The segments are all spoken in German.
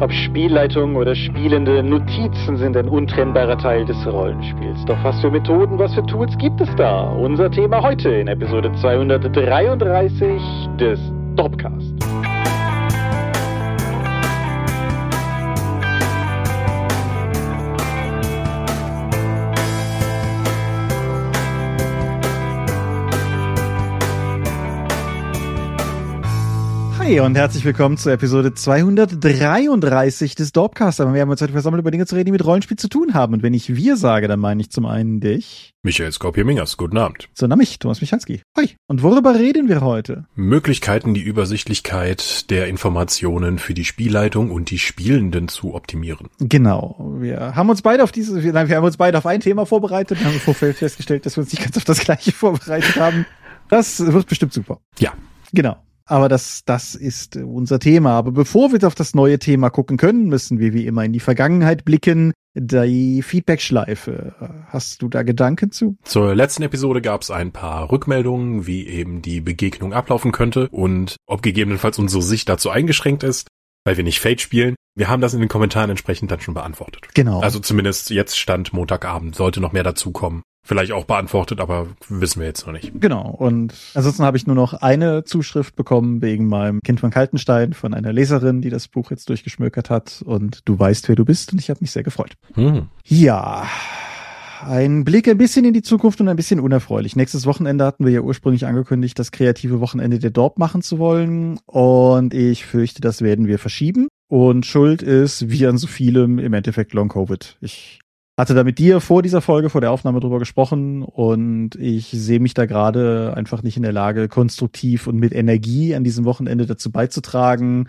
Ob Spielleitung oder Spielende, Notizen sind ein untrennbarer Teil des Rollenspiels. Doch was für Methoden, was für Tools gibt es da? Unser Thema heute in Episode 233 des Dopcast. Hi und herzlich willkommen zur Episode 233 des Dorpcast. Wir haben uns heute versammelt, über Dinge zu reden, die mit Rollenspiel zu tun haben. Und wenn ich wir sage, dann meine ich zum einen dich. Michael Skorpier-Mingers, guten Abend. Sondern mich, Thomas Michalski. Hi. Und worüber reden wir heute? Möglichkeiten, die Übersichtlichkeit der Informationen für die Spielleitung und die Spielenden zu optimieren. Genau. Wir haben uns beide auf diese, nein, wir haben uns beide auf ein Thema vorbereitet. Wir haben vorher festgestellt, dass wir uns nicht ganz auf das gleiche vorbereitet haben. Das wird bestimmt super. Ja. Genau. Aber das, das ist unser Thema. Aber bevor wir auf das neue Thema gucken können, müssen wir wie immer in die Vergangenheit blicken. Die Feedback-Schleife. Hast du da Gedanken zu? Zur letzten Episode gab es ein paar Rückmeldungen, wie eben die Begegnung ablaufen könnte und ob gegebenenfalls unsere Sicht dazu eingeschränkt ist, weil wir nicht Fate spielen. Wir haben das in den Kommentaren entsprechend dann schon beantwortet. Genau. Also zumindest jetzt stand Montagabend, sollte noch mehr dazukommen vielleicht auch beantwortet, aber wissen wir jetzt noch nicht. Genau. Und ansonsten habe ich nur noch eine Zuschrift bekommen wegen meinem Kind von Kaltenstein von einer Leserin, die das Buch jetzt durchgeschmökert hat. Und du weißt, wer du bist. Und ich habe mich sehr gefreut. Hm. Ja. Ein Blick ein bisschen in die Zukunft und ein bisschen unerfreulich. Nächstes Wochenende hatten wir ja ursprünglich angekündigt, das kreative Wochenende der Dorp machen zu wollen. Und ich fürchte, das werden wir verschieben. Und Schuld ist, wie an so vielem, im Endeffekt Long Covid. Ich hatte da mit dir vor dieser Folge, vor der Aufnahme drüber gesprochen und ich sehe mich da gerade einfach nicht in der Lage, konstruktiv und mit Energie an diesem Wochenende dazu beizutragen.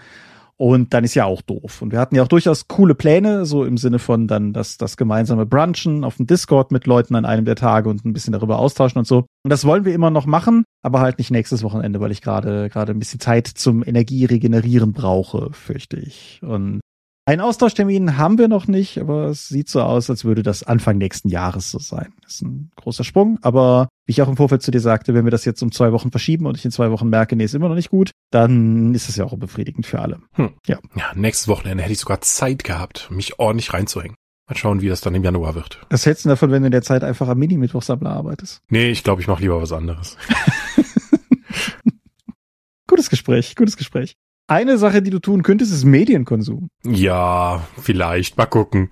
Und dann ist ja auch doof. Und wir hatten ja auch durchaus coole Pläne, so im Sinne von dann das, das gemeinsame Brunchen auf dem Discord mit Leuten an einem der Tage und ein bisschen darüber austauschen und so. Und das wollen wir immer noch machen, aber halt nicht nächstes Wochenende, weil ich gerade gerade ein bisschen Zeit zum Energieregenerieren brauche, fürchte ich. Und einen Austauschtermin haben wir noch nicht, aber es sieht so aus, als würde das Anfang nächsten Jahres so sein. Das ist ein großer Sprung, aber wie ich auch im Vorfeld zu dir sagte, wenn wir das jetzt um zwei Wochen verschieben und ich in zwei Wochen merke, nee, ist immer noch nicht gut, dann ist es ja auch unbefriedigend für alle. Hm. Ja. ja, nächstes Wochenende hätte ich sogar Zeit gehabt, mich ordentlich reinzuhängen. Mal schauen, wie das dann im Januar wird. Was hältst du davon, wenn du in der Zeit einfach am Mini-Mittwochsabler arbeitest? Nee, ich glaube, ich mache lieber was anderes. gutes Gespräch, gutes Gespräch. Eine Sache, die du tun könntest, ist Medienkonsum. Ja, vielleicht. Mal gucken.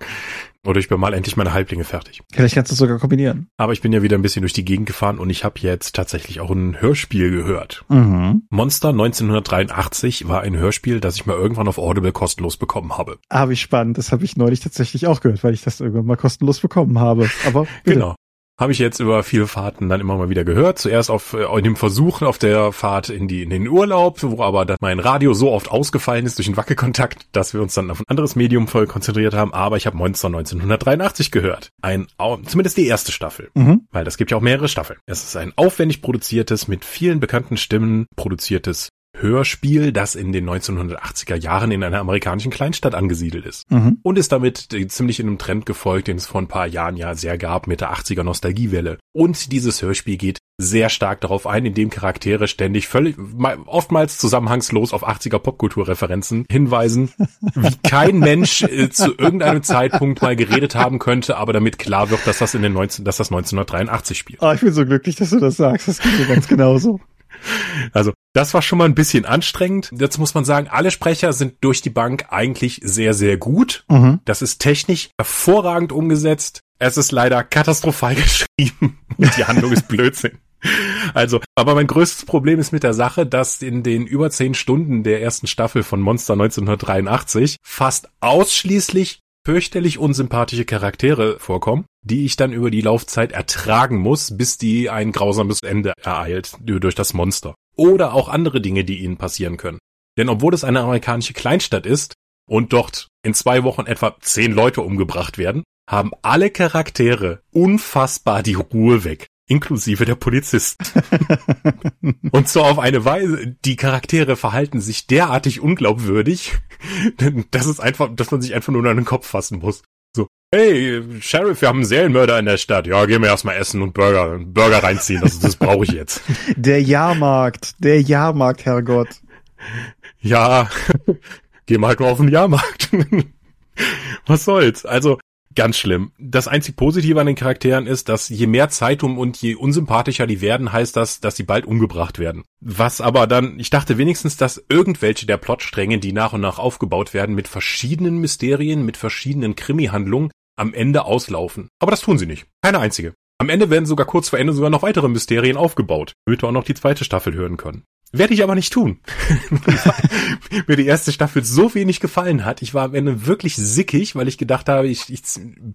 Oder ich bin mal endlich meine Halblinge fertig. Vielleicht kannst du es sogar kombinieren. Aber ich bin ja wieder ein bisschen durch die Gegend gefahren und ich habe jetzt tatsächlich auch ein Hörspiel gehört. Mhm. Monster 1983 war ein Hörspiel, das ich mal irgendwann auf Audible kostenlos bekommen habe. Ah, wie spannend. Das habe ich neulich tatsächlich auch gehört, weil ich das irgendwann mal kostenlos bekommen habe. Aber bitte. genau habe ich jetzt über viele Fahrten dann immer mal wieder gehört. Zuerst auf äh, in dem Versuch auf der Fahrt in die in den Urlaub, wo aber dann mein Radio so oft ausgefallen ist durch einen Wackelkontakt, dass wir uns dann auf ein anderes Medium voll konzentriert haben. Aber ich habe Monster 1983 gehört. Ein zumindest die erste Staffel, mhm. weil das gibt ja auch mehrere Staffeln. Es ist ein aufwendig produziertes, mit vielen bekannten Stimmen produziertes Hörspiel, das in den 1980er Jahren in einer amerikanischen Kleinstadt angesiedelt ist. Mhm. Und ist damit ziemlich in einem Trend gefolgt, den es vor ein paar Jahren ja sehr gab mit der 80er Nostalgiewelle. Und dieses Hörspiel geht sehr stark darauf ein, indem Charaktere ständig völlig, oftmals zusammenhangslos auf 80er Popkulturreferenzen hinweisen, wie kein Mensch äh, zu irgendeinem Zeitpunkt mal geredet haben könnte, aber damit klar wird, dass das in den 19, dass das 1983 spielt. Ah, ich bin so glücklich, dass du das sagst. Das geht mir ganz genauso. Also das war schon mal ein bisschen anstrengend. Jetzt muss man sagen, alle Sprecher sind durch die Bank eigentlich sehr, sehr gut. Mhm. Das ist technisch hervorragend umgesetzt. Es ist leider katastrophal geschrieben und die Handlung ist Blödsinn. Also, aber mein größtes Problem ist mit der Sache, dass in den über zehn Stunden der ersten Staffel von Monster 1983 fast ausschließlich fürchterlich unsympathische Charaktere vorkommen, die ich dann über die Laufzeit ertragen muss, bis die ein grausames Ende ereilt durch das Monster. Oder auch andere Dinge, die ihnen passieren können. Denn obwohl es eine amerikanische Kleinstadt ist und dort in zwei Wochen etwa zehn Leute umgebracht werden, haben alle Charaktere unfassbar die Ruhe weg inklusive der Polizist. und zwar auf eine Weise, die Charaktere verhalten sich derartig unglaubwürdig, dass es einfach, dass man sich einfach nur an den Kopf fassen muss. Hey, Sheriff, wir haben einen Serienmörder in der Stadt. Ja, gehen wir erstmal essen und Burger, Burger reinziehen. Das, das brauche ich jetzt. Der Jahrmarkt, der Jahrmarkt, Herrgott. Ja, geh mal halt nur auf den Jahrmarkt. Was soll's? Also, Ganz schlimm. Das einzig Positive an den Charakteren ist, dass je mehr Zeit um und je unsympathischer die werden, heißt das, dass sie bald umgebracht werden. Was aber dann, ich dachte wenigstens, dass irgendwelche der Plotstränge, die nach und nach aufgebaut werden, mit verschiedenen Mysterien, mit verschiedenen Krimi-Handlungen am Ende auslaufen. Aber das tun sie nicht. Keine einzige. Am Ende werden sogar kurz vor Ende sogar noch weitere Mysterien aufgebaut, damit wir auch noch die zweite Staffel hören können. Werde ich aber nicht tun. Mir die erste Staffel so wenig gefallen hat. Ich war am Ende wirklich sickig, weil ich gedacht habe, ich, ich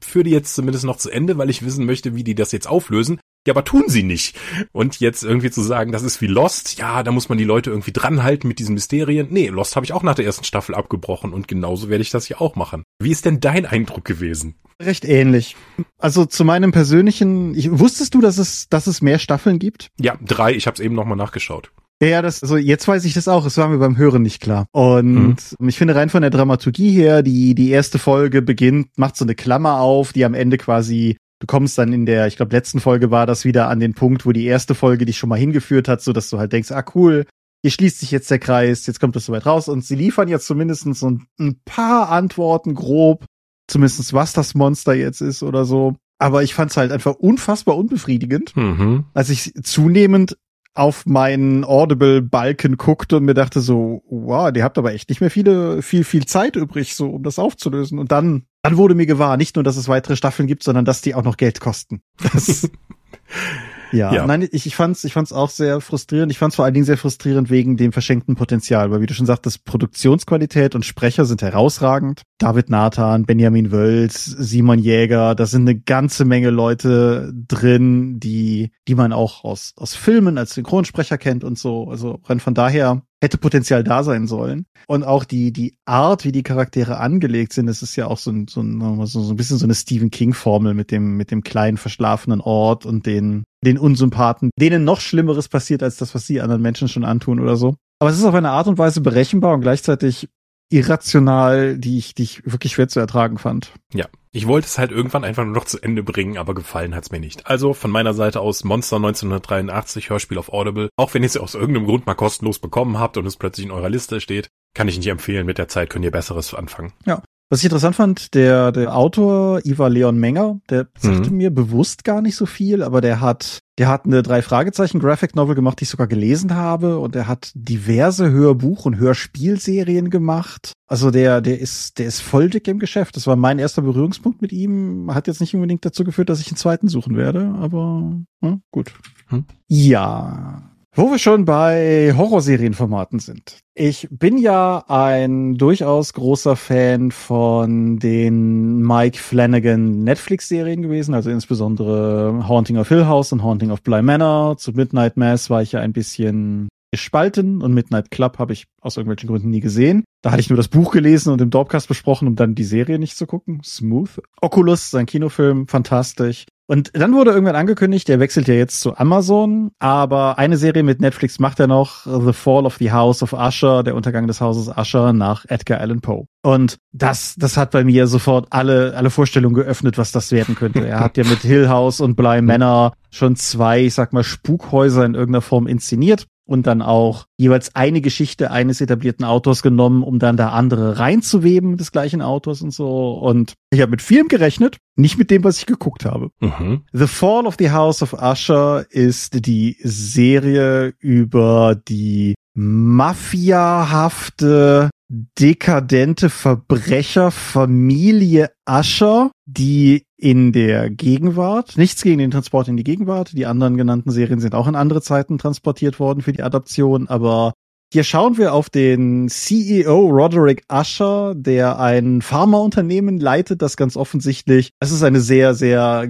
führe die jetzt zumindest noch zu Ende, weil ich wissen möchte, wie die das jetzt auflösen. Ja, aber tun sie nicht. Und jetzt irgendwie zu sagen, das ist wie Lost, ja, da muss man die Leute irgendwie dranhalten mit diesen Mysterien. Nee, Lost habe ich auch nach der ersten Staffel abgebrochen und genauso werde ich das hier auch machen. Wie ist denn dein Eindruck gewesen? Recht ähnlich. Also zu meinem persönlichen, ich, wusstest du, dass es, dass es mehr Staffeln gibt? Ja, drei. Ich habe es eben nochmal nachgeschaut. Ja, das, also jetzt weiß ich das auch. Es war mir beim Hören nicht klar. Und mhm. ich finde rein von der Dramaturgie her, die, die erste Folge beginnt, macht so eine Klammer auf, die am Ende quasi, du kommst dann in der, ich glaube, letzten Folge war das wieder an den Punkt, wo die erste Folge dich schon mal hingeführt hat, so dass du halt denkst, ah, cool, hier schließt sich jetzt der Kreis, jetzt kommt das soweit raus. Und sie liefern jetzt zumindest so ein, paar Antworten grob, zumindest was das Monster jetzt ist oder so. Aber ich fand es halt einfach unfassbar unbefriedigend, mhm. als ich zunehmend auf meinen Audible-Balken guckte und mir dachte so, wow, die habt aber echt nicht mehr viele, viel, viel Zeit übrig, so um das aufzulösen. Und dann, dann wurde mir gewahr, nicht nur, dass es weitere Staffeln gibt, sondern dass die auch noch Geld kosten. Das, Ja, ja, nein, ich, ich fand's, ich fand's auch sehr frustrierend. Ich fand's vor allen Dingen sehr frustrierend wegen dem verschenkten Potenzial, weil wie du schon sagtest, Produktionsqualität und Sprecher sind herausragend. David Nathan, Benjamin Wölz, Simon Jäger, da sind eine ganze Menge Leute drin, die, die man auch aus, aus Filmen als Synchronsprecher kennt und so. Also rein von daher hätte Potenzial da sein sollen. Und auch die, die Art, wie die Charaktere angelegt sind, das ist ja auch so ein, so ein, so ein bisschen so eine Stephen King-Formel mit dem, mit dem kleinen verschlafenen Ort und den, den Unsympathen, denen noch Schlimmeres passiert als das, was sie anderen Menschen schon antun oder so. Aber es ist auf eine Art und Weise berechenbar und gleichzeitig irrational, die ich, die ich wirklich schwer zu ertragen fand. Ja, ich wollte es halt irgendwann einfach nur noch zu Ende bringen, aber gefallen hat's mir nicht. Also von meiner Seite aus Monster 1983 Hörspiel auf Audible. Auch wenn ihr es aus irgendeinem Grund mal kostenlos bekommen habt und es plötzlich in eurer Liste steht, kann ich nicht empfehlen. Mit der Zeit könnt ihr Besseres anfangen. Ja. Was ich interessant fand, der, der Autor Ivar Leon Menger, der sagte mhm. mir bewusst gar nicht so viel, aber der hat, der hat eine drei Fragezeichen Graphic Novel gemacht, die ich sogar gelesen habe und er hat diverse Hörbuch- und Hörspielserien gemacht. Also der, der ist, der ist voll dick im Geschäft. Das war mein erster Berührungspunkt mit ihm. Hat jetzt nicht unbedingt dazu geführt, dass ich einen zweiten suchen werde, aber hm, gut. Hm. Ja. Wo wir schon bei Horrorserienformaten sind. Ich bin ja ein durchaus großer Fan von den Mike Flanagan Netflix-Serien gewesen, also insbesondere Haunting of Hill House und Haunting of Bly Manor. Zu Midnight Mass war ich ja ein bisschen gespalten und Midnight Club habe ich aus irgendwelchen Gründen nie gesehen. Da hatte ich nur das Buch gelesen und im Dorpcast besprochen, um dann die Serie nicht zu gucken. Smooth. Oculus, sein Kinofilm, fantastisch. Und dann wurde irgendwann angekündigt, der wechselt ja jetzt zu Amazon, aber eine Serie mit Netflix macht er noch, The Fall of the House of Usher, der Untergang des Hauses Usher nach Edgar Allan Poe. Und das, das hat bei mir sofort alle, alle Vorstellungen geöffnet, was das werden könnte. Er hat ja mit Hill House und Bly Manor schon zwei, ich sag mal, Spukhäuser in irgendeiner Form inszeniert und dann auch jeweils eine Geschichte eines etablierten Autors genommen, um dann da andere reinzuweben des gleichen Autors und so. Und ich habe mit vielem gerechnet, nicht mit dem, was ich geguckt habe. Mhm. The Fall of the House of Usher ist die Serie über die mafiahafte dekadente Verbrecherfamilie Ascher, die in der Gegenwart, nichts gegen den Transport in die Gegenwart, die anderen genannten Serien sind auch in andere Zeiten transportiert worden für die Adaption, aber hier schauen wir auf den CEO Roderick Usher, der ein Pharmaunternehmen leitet, das ganz offensichtlich, es ist eine sehr, sehr,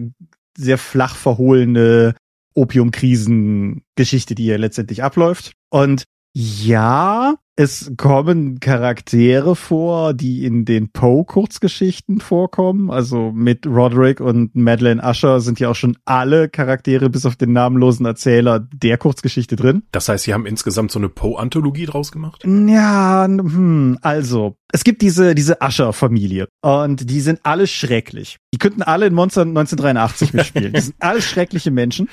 sehr flach verhohlene Opiumkrisengeschichte, die hier letztendlich abläuft. Und ja, es kommen Charaktere vor, die in den Poe-Kurzgeschichten vorkommen. Also mit Roderick und Madeleine Usher sind ja auch schon alle Charaktere bis auf den namenlosen Erzähler der Kurzgeschichte drin. Das heißt, sie haben insgesamt so eine Poe-Anthologie draus gemacht? Ja, hm, also. Es gibt diese, diese Usher-Familie und die sind alle schrecklich. Die könnten alle in Monster 1983 mitspielen. die sind alle schreckliche Menschen.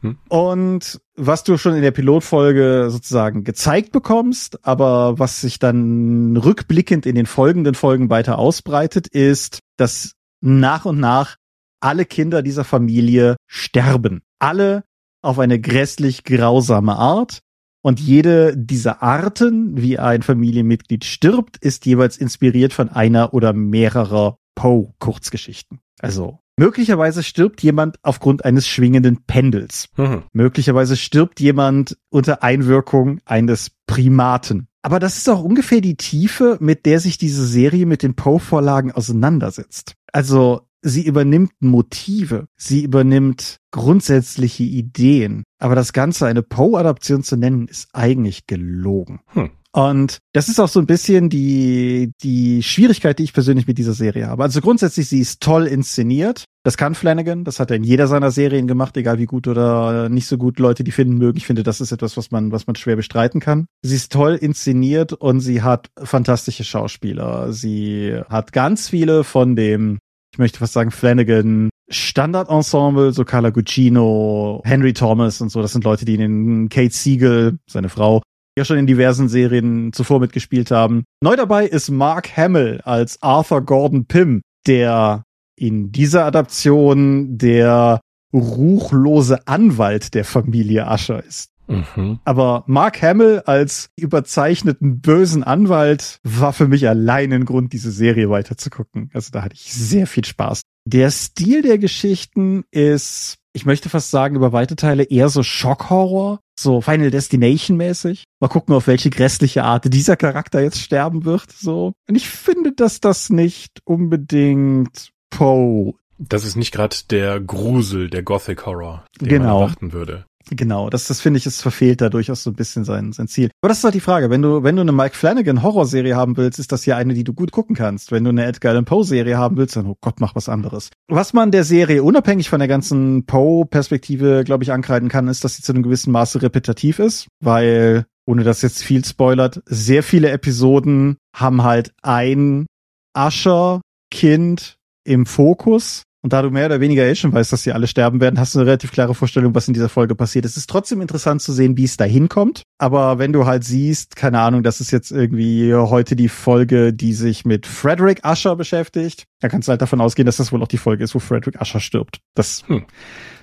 Hm. Und was du schon in der Pilotfolge sozusagen gezeigt bekommst, aber was sich dann rückblickend in den folgenden Folgen weiter ausbreitet, ist, dass nach und nach alle Kinder dieser Familie sterben. Alle auf eine grässlich grausame Art. Und jede dieser Arten, wie ein Familienmitglied stirbt, ist jeweils inspiriert von einer oder mehrerer Poe-Kurzgeschichten. Also möglicherweise stirbt jemand aufgrund eines schwingenden Pendels. Mhm. Möglicherweise stirbt jemand unter Einwirkung eines Primaten. Aber das ist auch ungefähr die Tiefe, mit der sich diese Serie mit den Poe-Vorlagen auseinandersetzt. Also sie übernimmt Motive, sie übernimmt grundsätzliche Ideen. Aber das Ganze eine Poe-Adaption zu nennen, ist eigentlich gelogen. Hm. Und das ist auch so ein bisschen die, die Schwierigkeit, die ich persönlich mit dieser Serie habe. Also grundsätzlich, sie ist toll inszeniert. Das kann Flanagan. Das hat er in jeder seiner Serien gemacht, egal wie gut oder nicht so gut Leute die finden mögen. Ich finde, das ist etwas, was man, was man schwer bestreiten kann. Sie ist toll inszeniert und sie hat fantastische Schauspieler. Sie hat ganz viele von dem ich möchte fast sagen, Flanagan Standardensemble, so Carla Gugino, Henry Thomas und so, das sind Leute, die in den Kate Siegel, seine Frau, ja schon in diversen Serien zuvor mitgespielt haben. Neu dabei ist Mark Hamill als Arthur Gordon Pym, der in dieser Adaption der ruchlose Anwalt der Familie Ascher ist. Mhm. Aber Mark Hamill als überzeichneten bösen Anwalt war für mich allein ein Grund, diese Serie weiterzugucken. Also da hatte ich sehr viel Spaß. Der Stil der Geschichten ist, ich möchte fast sagen, über weite Teile eher so Schockhorror, so Final Destination mäßig. Mal gucken, auf welche grässliche Art dieser Charakter jetzt sterben wird, so. Und ich finde, dass das nicht unbedingt Poe das ist nicht gerade der Grusel, der Gothic Horror, den genau. man erwarten würde. Genau, das, das finde ich, es verfehlt da durchaus so ein bisschen sein, sein Ziel. Aber das ist halt die Frage. Wenn du, wenn du eine Mike Flanagan Horrorserie haben willst, ist das hier eine, die du gut gucken kannst. Wenn du eine Edgar Allan Poe Serie haben willst, dann, oh Gott, mach was anderes. Was man der Serie unabhängig von der ganzen Poe-Perspektive, glaube ich, ankreiden kann, ist, dass sie zu einem gewissen Maße repetitiv ist, weil, ohne dass jetzt viel spoilert, sehr viele Episoden haben halt ein Ascher-Kind im Fokus und da du mehr oder weniger jetzt schon weißt, dass sie alle sterben werden, hast du eine relativ klare Vorstellung, was in dieser Folge passiert. Es ist trotzdem interessant zu sehen, wie es da hinkommt. Aber wenn du halt siehst, keine Ahnung, das ist jetzt irgendwie heute die Folge, die sich mit Frederick Usher beschäftigt, dann kannst du halt davon ausgehen, dass das wohl auch die Folge ist, wo Frederick Usher stirbt. Das, hm.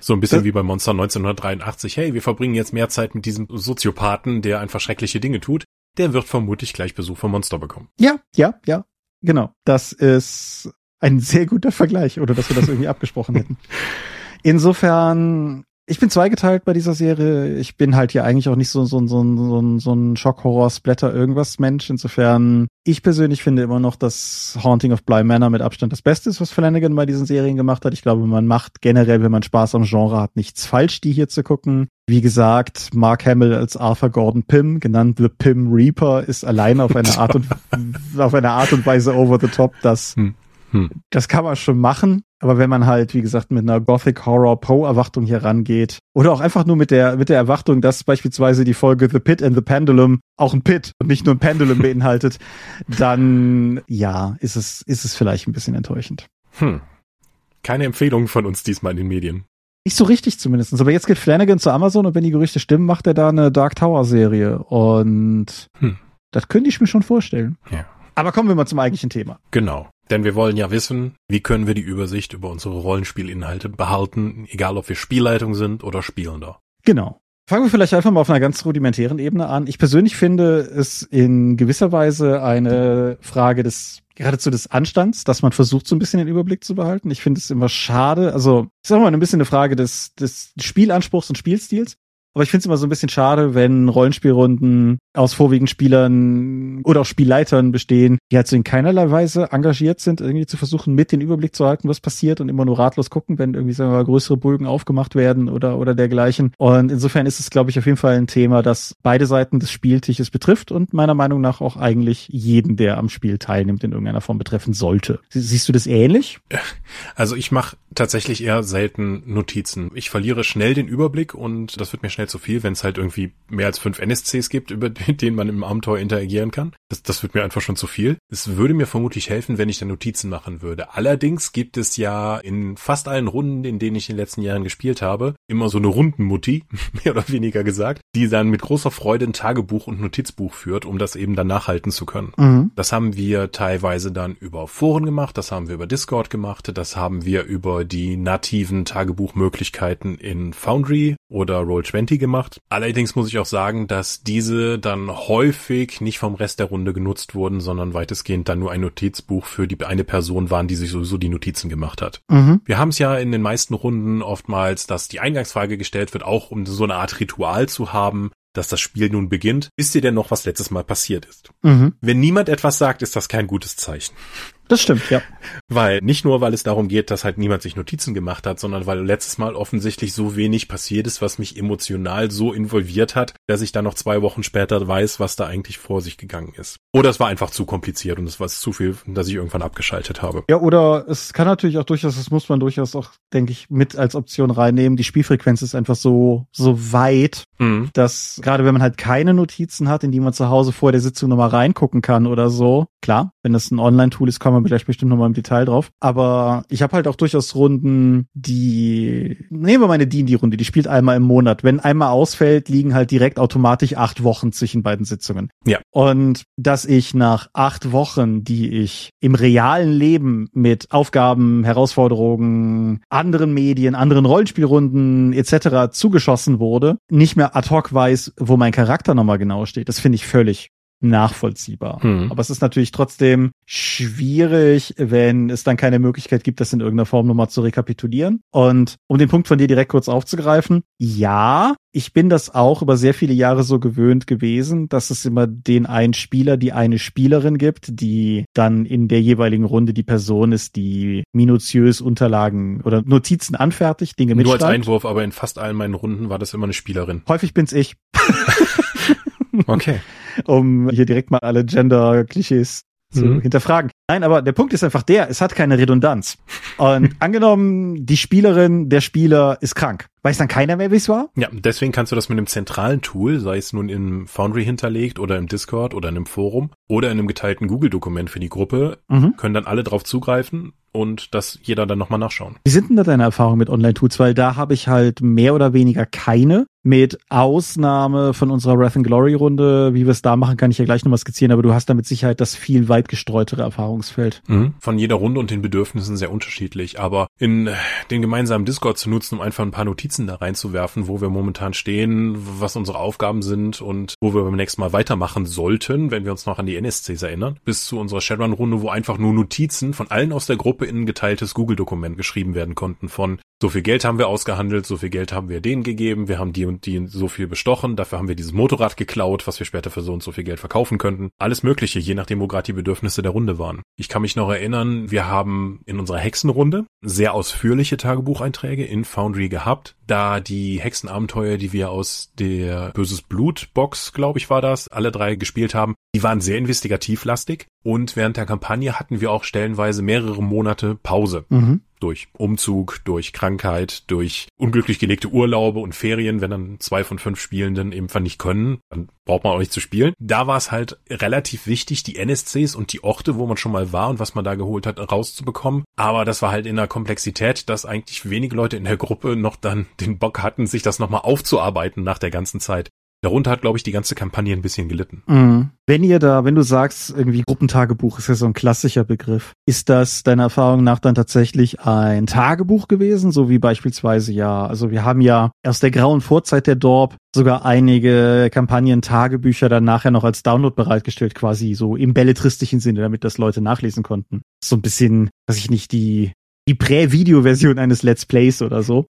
So ein bisschen das, wie bei Monster 1983. Hey, wir verbringen jetzt mehr Zeit mit diesem Soziopathen, der einfach schreckliche Dinge tut. Der wird vermutlich gleich Besuch vom Monster bekommen. Ja, ja, ja. Genau. Das ist ein sehr guter Vergleich, oder dass wir das irgendwie abgesprochen hätten. Insofern, ich bin zweigeteilt bei dieser Serie. Ich bin halt hier eigentlich auch nicht so, so, so, so, so ein Schock-Horror-Splatter irgendwas Mensch. Insofern, ich persönlich finde immer noch, dass Haunting of Bly Manor mit Abstand das Beste ist, was Flanagan bei diesen Serien gemacht hat. Ich glaube, man macht generell, wenn man Spaß am Genre hat, nichts falsch, die hier zu gucken. Wie gesagt, Mark Hamill als Arthur Gordon Pym, genannt The Pym Reaper, ist alleine auf eine Art und, auf eine Art und Weise over the top, dass hm hm. Das kann man schon machen, aber wenn man halt, wie gesagt, mit einer Gothic Horror Poe Erwartung hier rangeht oder auch einfach nur mit der mit der Erwartung, dass beispielsweise die Folge The Pit and the Pendulum auch ein Pit und nicht nur ein Pendulum beinhaltet, dann ja, ist es ist es vielleicht ein bisschen enttäuschend. Hm. Keine Empfehlung von uns diesmal in den Medien. Nicht so richtig zumindest. Aber jetzt geht Flanagan zu Amazon und wenn die Gerüchte stimmen, macht er da eine Dark Tower Serie und hm. das könnte ich mir schon vorstellen. Ja. Aber kommen wir mal zum eigentlichen Thema. Genau. Denn wir wollen ja wissen, wie können wir die Übersicht über unsere Rollenspielinhalte behalten, egal ob wir Spielleitung sind oder Spielender. Genau. Fangen wir vielleicht einfach mal auf einer ganz rudimentären Ebene an. Ich persönlich finde es in gewisser Weise eine Frage des geradezu des Anstands, dass man versucht, so ein bisschen den Überblick zu behalten. Ich finde es immer schade. Also, ich sag mal, ein bisschen eine Frage des, des Spielanspruchs und Spielstils. Aber ich finde es immer so ein bisschen schade, wenn Rollenspielrunden aus vorwiegend Spielern oder auch Spielleitern bestehen, die halt so in keinerlei Weise engagiert sind, irgendwie zu versuchen, mit den Überblick zu halten, was passiert und immer nur ratlos gucken, wenn irgendwie, sagen wir mal, größere Bögen aufgemacht werden oder, oder dergleichen. Und insofern ist es, glaube ich, auf jeden Fall ein Thema, das beide Seiten des Spieltisches betrifft und meiner Meinung nach auch eigentlich jeden, der am Spiel teilnimmt, in irgendeiner Form betreffen sollte. Siehst du das ähnlich? Also ich mache tatsächlich eher selten Notizen. Ich verliere schnell den Überblick und das wird mir schnell zu viel, wenn es halt irgendwie mehr als fünf NSCs gibt, über denen man im Abenteuer interagieren kann. Das, das wird mir einfach schon zu viel. Es würde mir vermutlich helfen, wenn ich da Notizen machen würde. Allerdings gibt es ja in fast allen Runden, in denen ich in den letzten Jahren gespielt habe, immer so eine Rundenmutti, mehr oder weniger gesagt, die dann mit großer Freude ein Tagebuch und Notizbuch führt, um das eben dann nachhalten zu können. Mhm. Das haben wir teilweise dann über Foren gemacht, das haben wir über Discord gemacht, das haben wir über die nativen Tagebuchmöglichkeiten in Foundry oder Roll20 gemacht. Allerdings muss ich auch sagen, dass diese dann häufig nicht vom Rest der Runde genutzt wurden, sondern weitestgehend dann nur ein Notizbuch für die eine Person waren, die sich sowieso die Notizen gemacht hat. Mhm. Wir haben es ja in den meisten Runden oftmals, dass die Eingangsfrage gestellt wird, auch um so eine Art Ritual zu haben, dass das Spiel nun beginnt. Wisst ihr denn noch, was letztes Mal passiert ist? Mhm. Wenn niemand etwas sagt, ist das kein gutes Zeichen. Das stimmt, ja. Weil, nicht nur, weil es darum geht, dass halt niemand sich Notizen gemacht hat, sondern weil letztes Mal offensichtlich so wenig passiert ist, was mich emotional so involviert hat, dass ich dann noch zwei Wochen später weiß, was da eigentlich vor sich gegangen ist. Oder es war einfach zu kompliziert und es war zu viel, dass ich irgendwann abgeschaltet habe. Ja, oder es kann natürlich auch durchaus, das muss man durchaus auch, denke ich, mit als Option reinnehmen. Die Spielfrequenz ist einfach so, so weit, mhm. dass gerade wenn man halt keine Notizen hat, in die man zu Hause vor der Sitzung nochmal reingucken kann oder so, klar, wenn das ein Online-Tool ist, kann man vielleicht bestimmt nochmal im Detail drauf. Aber ich habe halt auch durchaus Runden, die, nehmen wir meine D&D-Runde, die spielt einmal im Monat. Wenn einmal ausfällt, liegen halt direkt automatisch acht Wochen zwischen beiden Sitzungen. Ja. Und dass ich nach acht Wochen, die ich im realen Leben mit Aufgaben, Herausforderungen, anderen Medien, anderen Rollenspielrunden etc. zugeschossen wurde, nicht mehr ad hoc weiß, wo mein Charakter nochmal genau steht. Das finde ich völlig nachvollziehbar. Hm. Aber es ist natürlich trotzdem schwierig, wenn es dann keine Möglichkeit gibt, das in irgendeiner Form nochmal zu rekapitulieren. Und um den Punkt von dir direkt kurz aufzugreifen, ja, ich bin das auch über sehr viele Jahre so gewöhnt gewesen, dass es immer den einen Spieler, die eine Spielerin gibt, die dann in der jeweiligen Runde die Person ist, die minutiös Unterlagen oder Notizen anfertigt, Dinge mitschreibt. Nur als Einwurf, aber in fast allen meinen Runden war das immer eine Spielerin. Häufig bin's ich. okay um hier direkt mal alle Gender-Klischees zu mhm. hinterfragen. Nein, aber der Punkt ist einfach der, es hat keine Redundanz. Und angenommen, die Spielerin, der Spieler ist krank. Weiß dann keiner mehr, wie es war? Ja, deswegen kannst du das mit einem zentralen Tool, sei es nun im Foundry hinterlegt oder im Discord oder in einem Forum oder in einem geteilten Google-Dokument für die Gruppe, mhm. können dann alle drauf zugreifen und das jeder dann nochmal nachschauen. Wie sind denn da deine Erfahrungen mit Online-Tools? Weil da habe ich halt mehr oder weniger keine. Mit Ausnahme von unserer Wrath and Glory Runde, wie wir es da machen, kann ich ja gleich nochmal skizzieren, aber du hast da mit Sicherheit das viel weit gestreutere Erfahrungsfeld. Mhm. Von jeder Runde und den Bedürfnissen sehr unterschiedlich, aber in den gemeinsamen Discord zu nutzen, um einfach ein paar Notizen da reinzuwerfen, wo wir momentan stehen, was unsere Aufgaben sind und wo wir beim nächsten Mal weitermachen sollten, wenn wir uns noch an die NSCs erinnern, bis zu unserer Shadowrun Runde, wo einfach nur Notizen von allen aus der Gruppe in ein geteiltes Google-Dokument geschrieben werden konnten von so viel Geld haben wir ausgehandelt, so viel Geld haben wir denen gegeben, wir haben die und die so viel bestochen, dafür haben wir dieses Motorrad geklaut, was wir später für so und so viel Geld verkaufen könnten. Alles mögliche, je nachdem, wo gerade die Bedürfnisse der Runde waren. Ich kann mich noch erinnern, wir haben in unserer Hexenrunde sehr ausführliche Tagebucheinträge in Foundry gehabt, da die Hexenabenteuer, die wir aus der Böses Blut Box, glaube ich, war das, alle drei gespielt haben, die waren sehr investigativlastig und während der Kampagne hatten wir auch stellenweise mehrere Monate Pause. Mhm durch Umzug, durch Krankheit, durch unglücklich gelegte Urlaube und Ferien, wenn dann zwei von fünf Spielenden eben nicht können, dann braucht man auch nicht zu spielen. Da war es halt relativ wichtig, die NSCs und die Orte, wo man schon mal war und was man da geholt hat, rauszubekommen. Aber das war halt in der Komplexität, dass eigentlich wenige Leute in der Gruppe noch dann den Bock hatten, sich das nochmal aufzuarbeiten nach der ganzen Zeit. Darunter hat, glaube ich, die ganze Kampagne ein bisschen gelitten. Mhm. Wenn ihr da, wenn du sagst, irgendwie Gruppentagebuch ist ja so ein klassischer Begriff, ist das deiner Erfahrung nach dann tatsächlich ein Tagebuch gewesen, so wie beispielsweise ja, also wir haben ja aus der grauen Vorzeit der Dorp sogar einige Kampagnen-Tagebücher dann nachher noch als Download bereitgestellt, quasi so im belletristischen Sinne, damit das Leute nachlesen konnten. So ein bisschen, weiß ich nicht, die, die Prä-Video-Version eines Let's Plays oder so.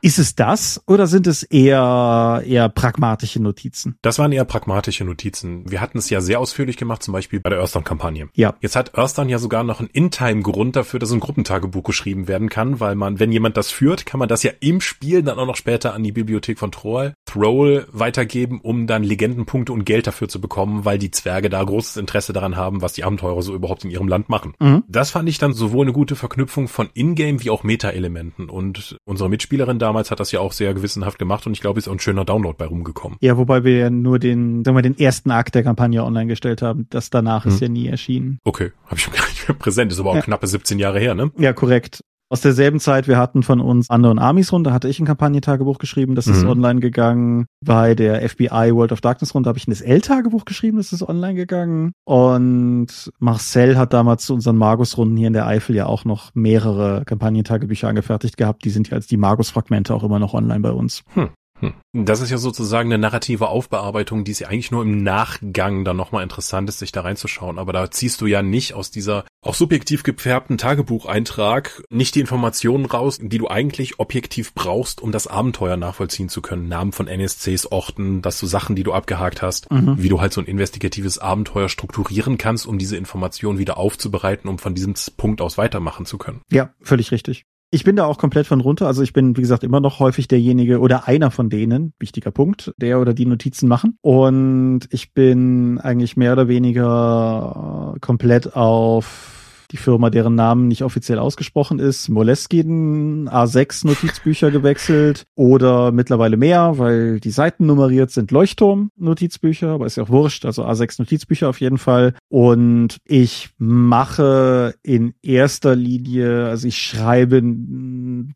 Ist es das oder sind es eher, eher pragmatische Notizen? Das waren eher pragmatische Notizen. Wir hatten es ja sehr ausführlich gemacht, zum Beispiel bei der Earthdown-Kampagne. Ja. Jetzt hat Earthdown ja sogar noch einen In-Time-Grund dafür, dass ein Gruppentagebuch geschrieben werden kann, weil man, wenn jemand das führt, kann man das ja im Spiel dann auch noch später an die Bibliothek von Troll, Thrall weitergeben, um dann Legendenpunkte und Geld dafür zu bekommen, weil die Zwerge da großes Interesse daran haben, was die Abenteurer so überhaupt in ihrem Land machen. Mhm. Das fand ich dann sowohl eine gute Verknüpfung von Ingame wie auch Meta-Elementen und unsere Mitspielerin da damals hat das ja auch sehr gewissenhaft gemacht und ich glaube, ist auch ein schöner Download bei rumgekommen. Ja, wobei wir ja nur den, sagen wir, den ersten Akt der Kampagne online gestellt haben. Das danach hm. ist ja nie erschienen. Okay, habe ich gar nicht mehr präsent. Ist aber auch ja. knappe 17 Jahre her, ne? Ja, korrekt. Aus derselben Zeit, wir hatten von uns anderen Armies Runde, hatte ich ein Kampagnentagebuch geschrieben, das mhm. ist online gegangen. Bei der FBI World of Darkness Runde habe ich ein SL-Tagebuch geschrieben, das ist online gegangen. Und Marcel hat damals zu unseren Magus-Runden hier in der Eifel ja auch noch mehrere Kampagnentagebücher angefertigt gehabt. Die sind ja als die Magus-Fragmente auch immer noch online bei uns. Hm. Hm. Das ist ja sozusagen eine narrative Aufbearbeitung, die ist ja eigentlich nur im Nachgang dann nochmal interessant ist, sich da reinzuschauen. Aber da ziehst du ja nicht aus dieser auch subjektiv gefärbten Tagebucheintrag nicht die Informationen raus, die du eigentlich objektiv brauchst, um das Abenteuer nachvollziehen zu können. Namen von NSCs, Orten, dass du Sachen, die du abgehakt hast, mhm. wie du halt so ein investigatives Abenteuer strukturieren kannst, um diese Informationen wieder aufzubereiten, um von diesem Punkt aus weitermachen zu können. Ja, völlig richtig. Ich bin da auch komplett von runter. Also ich bin, wie gesagt, immer noch häufig derjenige oder einer von denen, wichtiger Punkt, der oder die Notizen machen. Und ich bin eigentlich mehr oder weniger komplett auf die Firma, deren Namen nicht offiziell ausgesprochen ist, Moleskine A6 Notizbücher gewechselt oder mittlerweile mehr, weil die Seiten nummeriert sind Leuchtturm Notizbücher, aber ist ja auch wurscht, also A6 Notizbücher auf jeden Fall. Und ich mache in erster Linie, also ich schreibe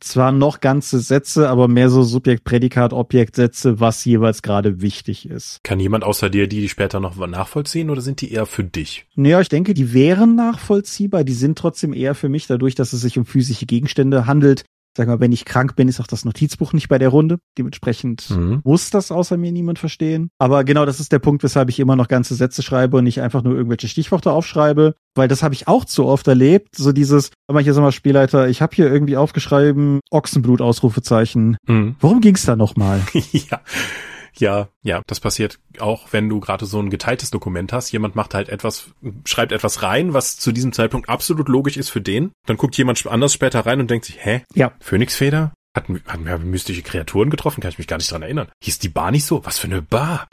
zwar noch ganze Sätze, aber mehr so Subjekt, Prädikat, Objekt Sätze, was jeweils gerade wichtig ist. Kann jemand außer dir die später noch nachvollziehen oder sind die eher für dich? Naja, ich denke, die wären nachvollziehbar aber die sind trotzdem eher für mich dadurch, dass es sich um physische Gegenstände handelt. Sag mal, wenn ich krank bin, ist auch das Notizbuch nicht bei der Runde. Dementsprechend mhm. muss das außer mir niemand verstehen. Aber genau das ist der Punkt, weshalb ich immer noch ganze Sätze schreibe und nicht einfach nur irgendwelche Stichworte aufschreibe. Weil das habe ich auch zu oft erlebt. So dieses, aber hier sag mal, Spielleiter, ich habe hier irgendwie aufgeschrieben, Ochsenblut, Ausrufezeichen. Mhm. Worum ging's da nochmal? ja. Ja, ja, das passiert auch, wenn du gerade so ein geteiltes Dokument hast. Jemand macht halt etwas, schreibt etwas rein, was zu diesem Zeitpunkt absolut logisch ist für den. Dann guckt jemand anders später rein und denkt sich, hä? Ja. Phönixfeder? Hatten, hatten wir mystische Kreaturen getroffen? Kann ich mich gar nicht dran erinnern. Hieß die Bar nicht so? Was für eine Bar?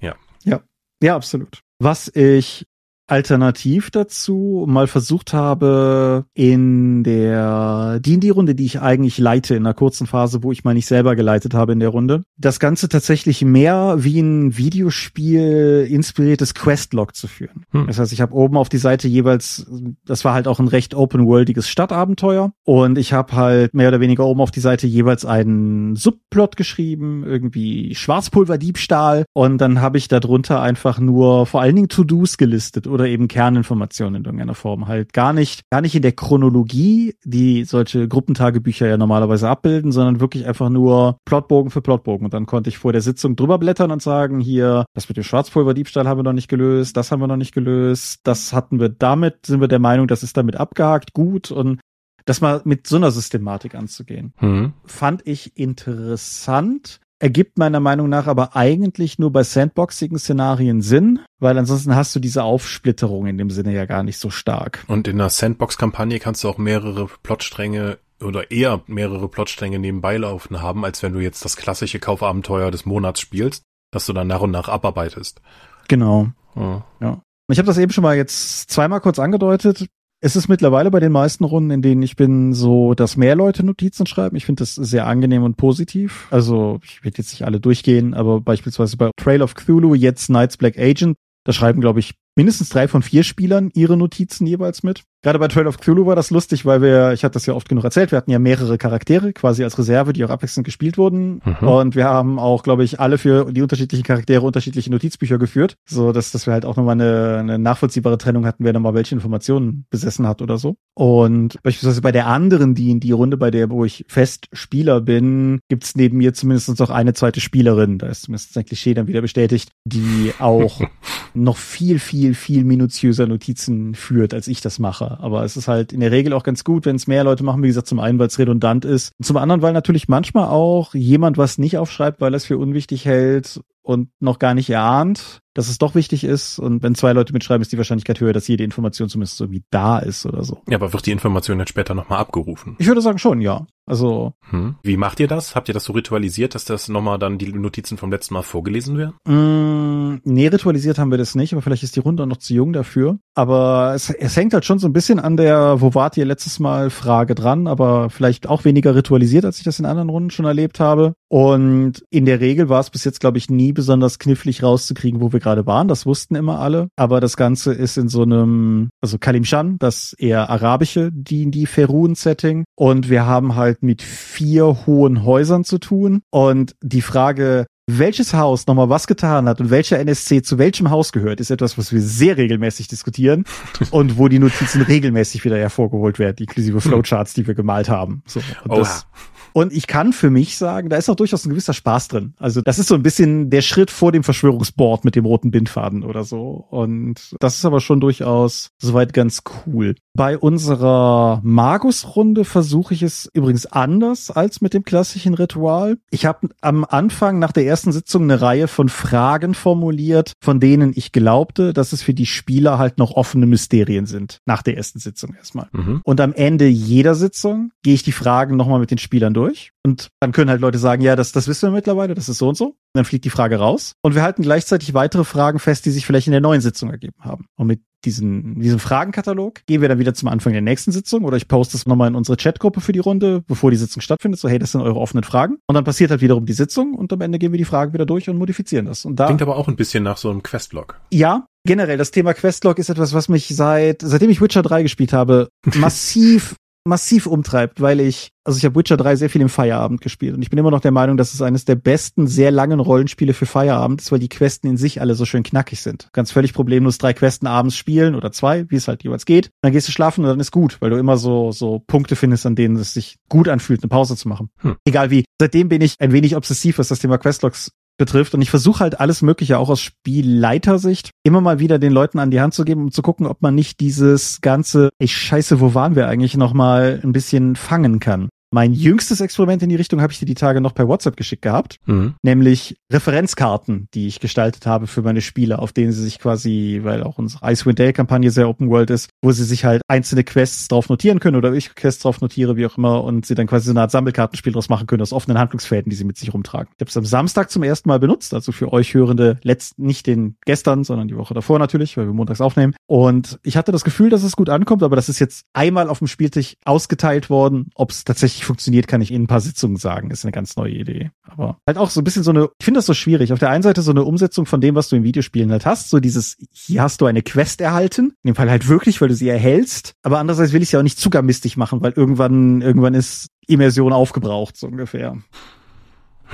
Ja. Ja. Ja, absolut. Was ich alternativ dazu mal versucht habe, in der D&D-Runde, die ich eigentlich leite, in einer kurzen Phase, wo ich mal nicht selber geleitet habe in der Runde, das Ganze tatsächlich mehr wie ein Videospiel inspiriertes Questlog zu führen. Hm. Das heißt, ich habe oben auf die Seite jeweils, das war halt auch ein recht open-worldiges Stadtabenteuer und ich habe halt mehr oder weniger oben auf die Seite jeweils einen Subplot geschrieben, irgendwie Schwarzpulverdiebstahl und dann habe ich darunter einfach nur vor allen Dingen To-Dos gelistet oder eben Kerninformationen in irgendeiner Form. Halt gar nicht, gar nicht in der Chronologie, die solche Gruppentagebücher ja normalerweise abbilden, sondern wirklich einfach nur Plotbogen für Plotbogen. Und dann konnte ich vor der Sitzung drüber blättern und sagen, hier, das mit dem Schwarzpulverdiebstahl haben wir noch nicht gelöst, das haben wir noch nicht gelöst, das hatten wir damit, sind wir der Meinung, das ist damit abgehakt, gut. Und das mal mit so einer Systematik anzugehen, mhm. fand ich interessant ergibt meiner Meinung nach aber eigentlich nur bei sandboxigen Szenarien Sinn, weil ansonsten hast du diese Aufsplitterung in dem Sinne ja gar nicht so stark. Und in einer Sandbox-Kampagne kannst du auch mehrere Plotstränge oder eher mehrere Plotstränge nebenbei laufen haben, als wenn du jetzt das klassische Kaufabenteuer des Monats spielst, dass du dann nach und nach abarbeitest. Genau. Ja. ja. Ich habe das eben schon mal jetzt zweimal kurz angedeutet. Es ist mittlerweile bei den meisten Runden, in denen ich bin, so, dass mehr Leute Notizen schreiben. Ich finde das sehr angenehm und positiv. Also ich werde jetzt nicht alle durchgehen, aber beispielsweise bei Trail of Cthulhu, jetzt Knights Black Agent, da schreiben, glaube ich, mindestens drei von vier Spielern ihre Notizen jeweils mit. Gerade bei Trail of Cthulhu war das lustig, weil wir, ich hatte das ja oft genug erzählt, wir hatten ja mehrere Charaktere quasi als Reserve, die auch abwechselnd gespielt wurden. Mhm. Und wir haben auch, glaube ich, alle für die unterschiedlichen Charaktere unterschiedliche Notizbücher geführt, so dass, dass wir halt auch nochmal eine, eine nachvollziehbare Trennung hatten, wer nochmal welche Informationen besessen hat oder so. Und beispielsweise bei der anderen, die in die Runde, bei der, wo ich fest Spieler bin, gibt's neben mir zumindest noch eine zweite Spielerin, da ist zumindest ein Klischee dann wieder bestätigt, die auch noch viel, viel, viel minutiöser Notizen führt, als ich das mache. Aber es ist halt in der Regel auch ganz gut, wenn es mehr Leute machen. Wie gesagt, zum einen, weil es redundant ist. Zum anderen, weil natürlich manchmal auch jemand was nicht aufschreibt, weil er es für unwichtig hält und noch gar nicht erahnt, dass es doch wichtig ist. Und wenn zwei Leute mitschreiben, ist die Wahrscheinlichkeit höher, dass jede Information zumindest so wie da ist oder so. Ja, aber wird die Information dann später nochmal abgerufen? Ich würde sagen schon, ja. Also. Hm. Wie macht ihr das? Habt ihr das so ritualisiert, dass das nochmal dann die Notizen vom letzten Mal vorgelesen werden? Mm, nee, ritualisiert haben wir das nicht, aber vielleicht ist die Runde noch zu jung dafür. Aber es, es hängt halt schon so ein bisschen an der Wo wart ihr letztes Mal Frage dran, aber vielleicht auch weniger ritualisiert, als ich das in anderen Runden schon erlebt habe. Und in der Regel war es bis jetzt, glaube ich, nie besonders knifflig rauszukriegen, wo wir gerade waren. Das wussten immer alle. Aber das Ganze ist in so einem, also Kalimshan, das eher arabische D&D-Ferun-Setting. Und wir haben halt mit vier hohen Häusern zu tun. Und die Frage, welches Haus nochmal was getan hat und welcher NSC zu welchem Haus gehört, ist etwas, was wir sehr regelmäßig diskutieren und wo die Notizen regelmäßig wieder hervorgeholt werden, inklusive Flowcharts, die wir gemalt haben. So, und das, und ich kann für mich sagen, da ist auch durchaus ein gewisser Spaß drin. Also das ist so ein bisschen der Schritt vor dem Verschwörungsboard mit dem roten Bindfaden oder so. Und das ist aber schon durchaus soweit ganz cool. Bei unserer Magus-Runde versuche ich es übrigens anders als mit dem klassischen Ritual. Ich habe am Anfang nach der ersten Sitzung eine Reihe von Fragen formuliert, von denen ich glaubte, dass es für die Spieler halt noch offene Mysterien sind. Nach der ersten Sitzung erstmal. Mhm. Und am Ende jeder Sitzung gehe ich die Fragen nochmal mit den Spielern durch. Und dann können halt Leute sagen, ja, das, das wissen wir mittlerweile, das ist so und so. Und dann fliegt die Frage raus. Und wir halten gleichzeitig weitere Fragen fest, die sich vielleicht in der neuen Sitzung ergeben haben. Und mit diesen, diesem Fragenkatalog gehen wir dann wieder zum Anfang der nächsten Sitzung oder ich poste es nochmal in unsere Chatgruppe für die Runde, bevor die Sitzung stattfindet. So, hey, das sind eure offenen Fragen. Und dann passiert halt wiederum die Sitzung und am Ende gehen wir die Fragen wieder durch und modifizieren das. Und da. Klingt aber auch ein bisschen nach so einem Questlog. Ja, generell, das Thema Questlog ist etwas, was mich seit, seitdem ich Witcher 3 gespielt habe, massiv massiv umtreibt, weil ich, also ich habe Witcher 3 sehr viel im Feierabend gespielt und ich bin immer noch der Meinung, dass es eines der besten, sehr langen Rollenspiele für Feierabend ist, weil die Questen in sich alle so schön knackig sind. Kannst völlig problemlos drei Questen abends spielen oder zwei, wie es halt jeweils geht. Dann gehst du schlafen und dann ist gut, weil du immer so, so Punkte findest, an denen es sich gut anfühlt, eine Pause zu machen. Hm. Egal wie. Seitdem bin ich ein wenig obsessiv, was das Thema Questlogs betrifft. Und ich versuche halt alles Mögliche auch aus Spielleitersicht immer mal wieder den Leuten an die Hand zu geben, um zu gucken, ob man nicht dieses ganze, ich scheiße, wo waren wir eigentlich noch mal ein bisschen fangen kann. Mein jüngstes Experiment in die Richtung habe ich dir die Tage noch per WhatsApp geschickt gehabt, mhm. nämlich Referenzkarten, die ich gestaltet habe für meine Spiele, auf denen sie sich quasi, weil auch unsere Icewind Dale Kampagne sehr Open World ist, wo sie sich halt einzelne Quests drauf notieren können oder ich Quests drauf notiere, wie auch immer, und sie dann quasi so eine Art Sammelkartenspiel draus machen können aus offenen Handlungsfäden, die sie mit sich rumtragen. Ich habe es am Samstag zum ersten Mal benutzt, also für euch Hörende, letzt, nicht den gestern, sondern die Woche davor natürlich, weil wir montags aufnehmen. Und ich hatte das Gefühl, dass es gut ankommt, aber das ist jetzt einmal auf dem Spieltisch ausgeteilt worden. Ob es tatsächlich funktioniert, kann ich in ein paar Sitzungen sagen. Ist eine ganz neue Idee. Aber halt auch so ein bisschen so eine, ich finde das so schwierig. Auf der einen Seite so eine Umsetzung von dem, was du in Videospielen halt hast. So dieses, hier hast du eine Quest erhalten. In dem Fall halt wirklich, weil du sie erhältst. Aber andererseits will ich sie auch nicht zugammistig machen, weil irgendwann, irgendwann ist Immersion aufgebraucht, so ungefähr.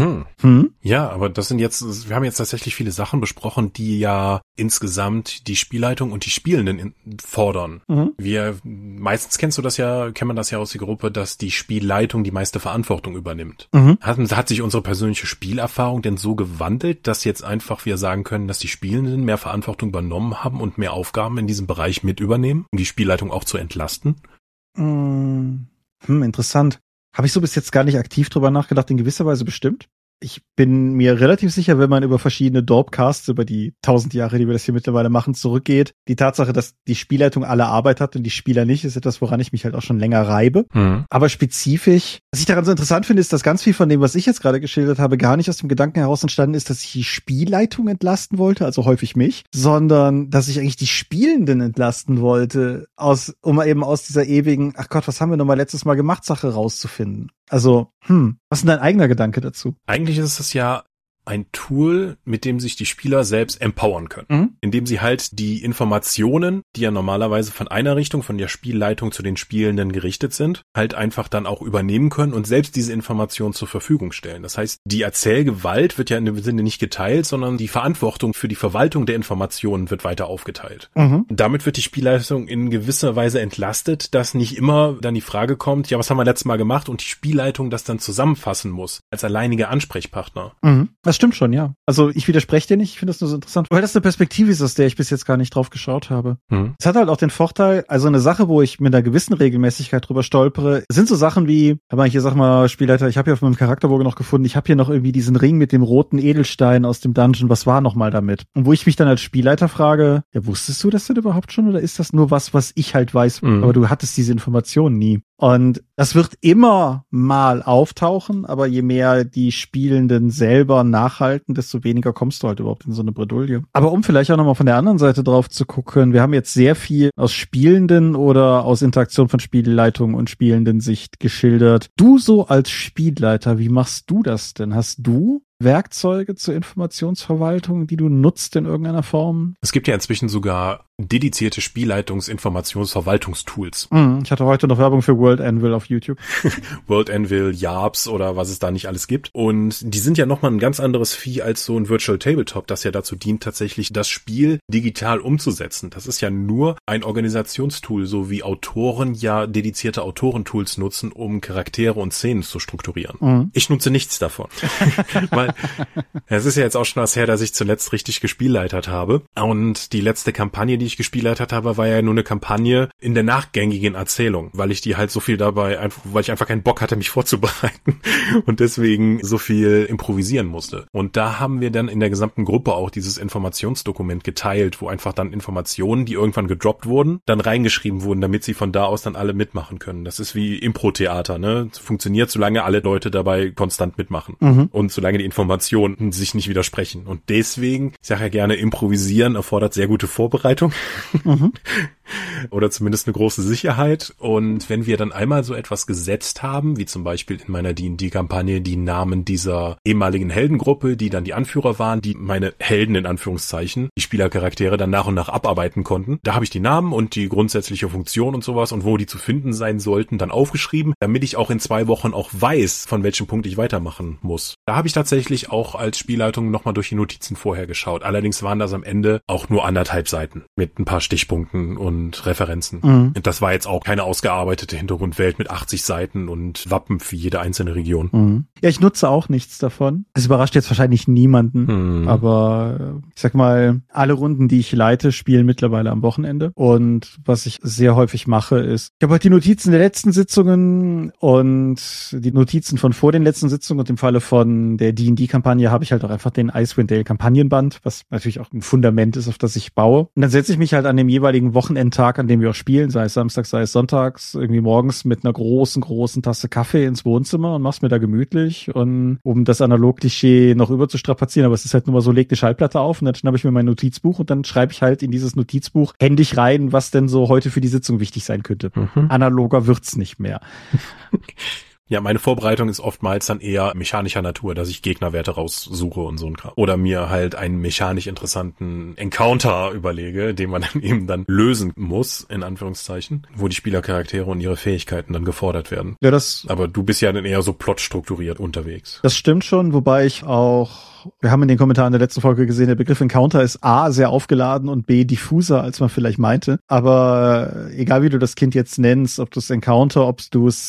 Hm. Hm? Ja, aber das sind jetzt, wir haben jetzt tatsächlich viele Sachen besprochen, die ja insgesamt die Spielleitung und die Spielenden fordern. Mhm. Wir, meistens kennst du das ja, kennt man das ja aus der Gruppe, dass die Spielleitung die meiste Verantwortung übernimmt. Mhm. Hat, hat sich unsere persönliche Spielerfahrung denn so gewandelt, dass jetzt einfach wir sagen können, dass die Spielenden mehr Verantwortung übernommen haben und mehr Aufgaben in diesem Bereich mit übernehmen, um die Spielleitung auch zu entlasten? Hm, hm interessant. Habe ich so bis jetzt gar nicht aktiv drüber nachgedacht, in gewisser Weise bestimmt ich bin mir relativ sicher, wenn man über verschiedene Dorpcasts, über die tausend Jahre, die wir das hier mittlerweile machen, zurückgeht, die Tatsache, dass die Spielleitung alle Arbeit hat und die Spieler nicht, ist etwas, woran ich mich halt auch schon länger reibe. Mhm. Aber spezifisch, was ich daran so interessant finde, ist, dass ganz viel von dem, was ich jetzt gerade geschildert habe, gar nicht aus dem Gedanken heraus entstanden ist, dass ich die Spielleitung entlasten wollte, also häufig mich, sondern dass ich eigentlich die Spielenden entlasten wollte, aus, um eben aus dieser ewigen, ach Gott, was haben wir nochmal letztes Mal gemacht, Sache rauszufinden. Also, hm, was ist denn dein eigener Gedanke dazu? Eigentlich ist es ja ein Tool, mit dem sich die Spieler selbst empowern können. Mhm. Indem sie halt die Informationen, die ja normalerweise von einer Richtung, von der Spielleitung zu den Spielenden gerichtet sind, halt einfach dann auch übernehmen können und selbst diese Informationen zur Verfügung stellen. Das heißt, die Erzählgewalt wird ja in dem Sinne nicht geteilt, sondern die Verantwortung für die Verwaltung der Informationen wird weiter aufgeteilt. Mhm. Damit wird die Spielleitung in gewisser Weise entlastet, dass nicht immer dann die Frage kommt, ja, was haben wir letztes Mal gemacht und die Spielleitung das dann zusammenfassen muss als alleinige Ansprechpartner. Mhm Das stimmt schon, ja. Also ich widerspreche dir nicht, ich finde das nur so interessant, weil das eine Perspektive ist, aus der ich bis jetzt gar nicht drauf geschaut habe. Hm. Es hat halt auch den Vorteil, also eine Sache, wo ich mit einer gewissen Regelmäßigkeit drüber stolpere, sind so Sachen wie, aber hier sag mal, Spielleiter, ich habe ja auf meinem Charakterbogen noch gefunden, ich habe hier noch irgendwie diesen Ring mit dem roten Edelstein aus dem Dungeon, was war noch mal damit? Und wo ich mich dann als Spielleiter frage, ja, wusstest du das denn überhaupt schon oder ist das nur was, was ich halt weiß, mhm. aber du hattest diese Informationen nie? Und das wird immer mal auftauchen, aber je mehr die Spielenden selber nachhalten, desto weniger kommst du halt überhaupt in so eine Bredouille. Aber um vielleicht auch nochmal von der anderen Seite drauf zu gucken, wir haben jetzt sehr viel aus Spielenden oder aus Interaktion von Spielleitung und Spielenden Sicht geschildert. Du so als Spielleiter, wie machst du das denn? Hast du Werkzeuge zur Informationsverwaltung, die du nutzt in irgendeiner Form? Es gibt ja inzwischen sogar dedizierte Spielleitungs-Informationsverwaltungstools. Mm, ich hatte heute noch Werbung für World Anvil auf YouTube. World Anvil, Yarps oder was es da nicht alles gibt. Und die sind ja nochmal ein ganz anderes Vieh als so ein Virtual Tabletop, das ja dazu dient, tatsächlich das Spiel digital umzusetzen. Das ist ja nur ein Organisationstool, so wie Autoren ja dedizierte Autorentools nutzen, um Charaktere und Szenen zu strukturieren. Mm. Ich nutze nichts davon. Weil es ist ja jetzt auch schon was her, dass ich zuletzt richtig gespielleitert habe. Und die letzte Kampagne, die ich gespielleitert habe, war ja nur eine Kampagne in der nachgängigen Erzählung, weil ich die halt so viel dabei, einfach, weil ich einfach keinen Bock hatte, mich vorzubereiten und deswegen so viel improvisieren musste. Und da haben wir dann in der gesamten Gruppe auch dieses Informationsdokument geteilt, wo einfach dann Informationen, die irgendwann gedroppt wurden, dann reingeschrieben wurden, damit sie von da aus dann alle mitmachen können. Das ist wie Impro-Theater, ne? Funktioniert, solange alle Leute dabei konstant mitmachen. Mhm. Und solange die Informationen sich nicht widersprechen. Und deswegen, ich sage ja gerne, improvisieren erfordert sehr gute Vorbereitung. Mhm. oder zumindest eine große Sicherheit. Und wenn wir dann einmal so etwas gesetzt haben, wie zum Beispiel in meiner D&D-Kampagne die Namen dieser ehemaligen Heldengruppe, die dann die Anführer waren, die meine Helden in Anführungszeichen, die Spielercharaktere dann nach und nach abarbeiten konnten, da habe ich die Namen und die grundsätzliche Funktion und sowas und wo die zu finden sein sollten, dann aufgeschrieben, damit ich auch in zwei Wochen auch weiß, von welchem Punkt ich weitermachen muss. Da habe ich tatsächlich auch als Spielleitung nochmal durch die Notizen vorher geschaut. Allerdings waren das am Ende auch nur anderthalb Seiten mit ein paar Stichpunkten und und Referenzen. Mhm. Das war jetzt auch keine ausgearbeitete Hintergrundwelt mit 80 Seiten und Wappen für jede einzelne Region. Mhm. Ja, ich nutze auch nichts davon. Es überrascht jetzt wahrscheinlich niemanden, mhm. aber ich sag mal, alle Runden, die ich leite, spielen mittlerweile am Wochenende. Und was ich sehr häufig mache, ist, ich habe halt die Notizen der letzten Sitzungen und die Notizen von vor den letzten Sitzungen und im Falle von der D&D-Kampagne habe ich halt auch einfach den Icewind Dale Kampagnenband, was natürlich auch ein Fundament ist, auf das ich baue. Und dann setze ich mich halt an dem jeweiligen Wochenende Tag, an dem wir auch spielen, sei es Samstag, sei es Sonntags, irgendwie morgens mit einer großen, großen Tasse Kaffee ins Wohnzimmer und mach's mir da gemütlich und um das Analog-Klischee noch überzustrapazieren, aber es ist halt nur mal so, leg die Schallplatte auf und dann schnappe ich mir mein Notizbuch und dann schreibe ich halt in dieses Notizbuch händig rein, was denn so heute für die Sitzung wichtig sein könnte. Mhm. Analoger wird's nicht mehr. Ja, meine Vorbereitung ist oftmals dann eher mechanischer Natur, dass ich Gegnerwerte raussuche und so ein Kram. Oder mir halt einen mechanisch interessanten Encounter überlege, den man dann eben dann lösen muss, in Anführungszeichen, wo die Spielercharaktere und ihre Fähigkeiten dann gefordert werden. Ja, das. Aber du bist ja dann eher so plotstrukturiert unterwegs. Das stimmt schon, wobei ich auch wir haben in den Kommentaren der letzten Folge gesehen, der Begriff Encounter ist A, sehr aufgeladen und B, diffuser, als man vielleicht meinte. Aber egal wie du das Kind jetzt nennst, ob du es Encounter, ob du es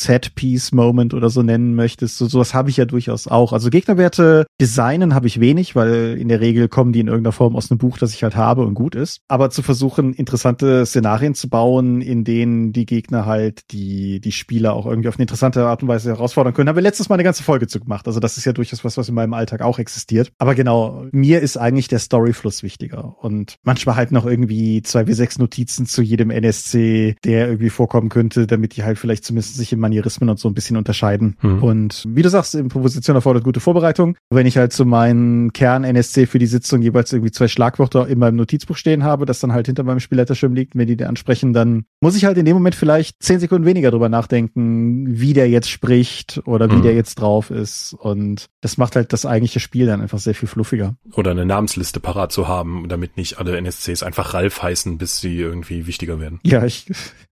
Oder so nennen möchtest, so sowas habe ich ja durchaus auch. Also Gegnerwerte designen habe ich wenig, weil in der Regel kommen die in irgendeiner Form aus einem Buch, das ich halt habe und gut ist. Aber zu versuchen, interessante Szenarien zu bauen, in denen die Gegner halt die, die Spieler auch irgendwie auf eine interessante Art und Weise herausfordern können, haben wir letztes Mal eine ganze Folge zu gemacht. Also das ist ja durchaus was, was in meinem Alltag auch existiert. Aber genau, mir ist eigentlich der Storyfluss wichtiger. Und manchmal halt noch irgendwie zwei wie sechs Notizen zu jedem NSC, der irgendwie vorkommen könnte, damit die halt vielleicht zumindest sich in Manierismen und so ein bisschen unterscheiden. Mhm. Und wie du sagst, Improvisation erfordert gute Vorbereitung. Wenn ich halt zu so meinen Kern-NSC für die Sitzung jeweils irgendwie zwei Schlagwörter in meinem Notizbuch stehen habe, das dann halt hinter meinem Spielleiterschirm liegt, wenn die den ansprechen, dann muss ich halt in dem Moment vielleicht zehn Sekunden weniger drüber nachdenken, wie der jetzt spricht oder wie mhm. der jetzt drauf ist. Und das macht halt das eigentliche Spiel dann einfach einfach sehr viel fluffiger. Oder eine Namensliste parat zu haben, damit nicht alle NSCs einfach Ralf heißen, bis sie irgendwie wichtiger werden. Ja, ich,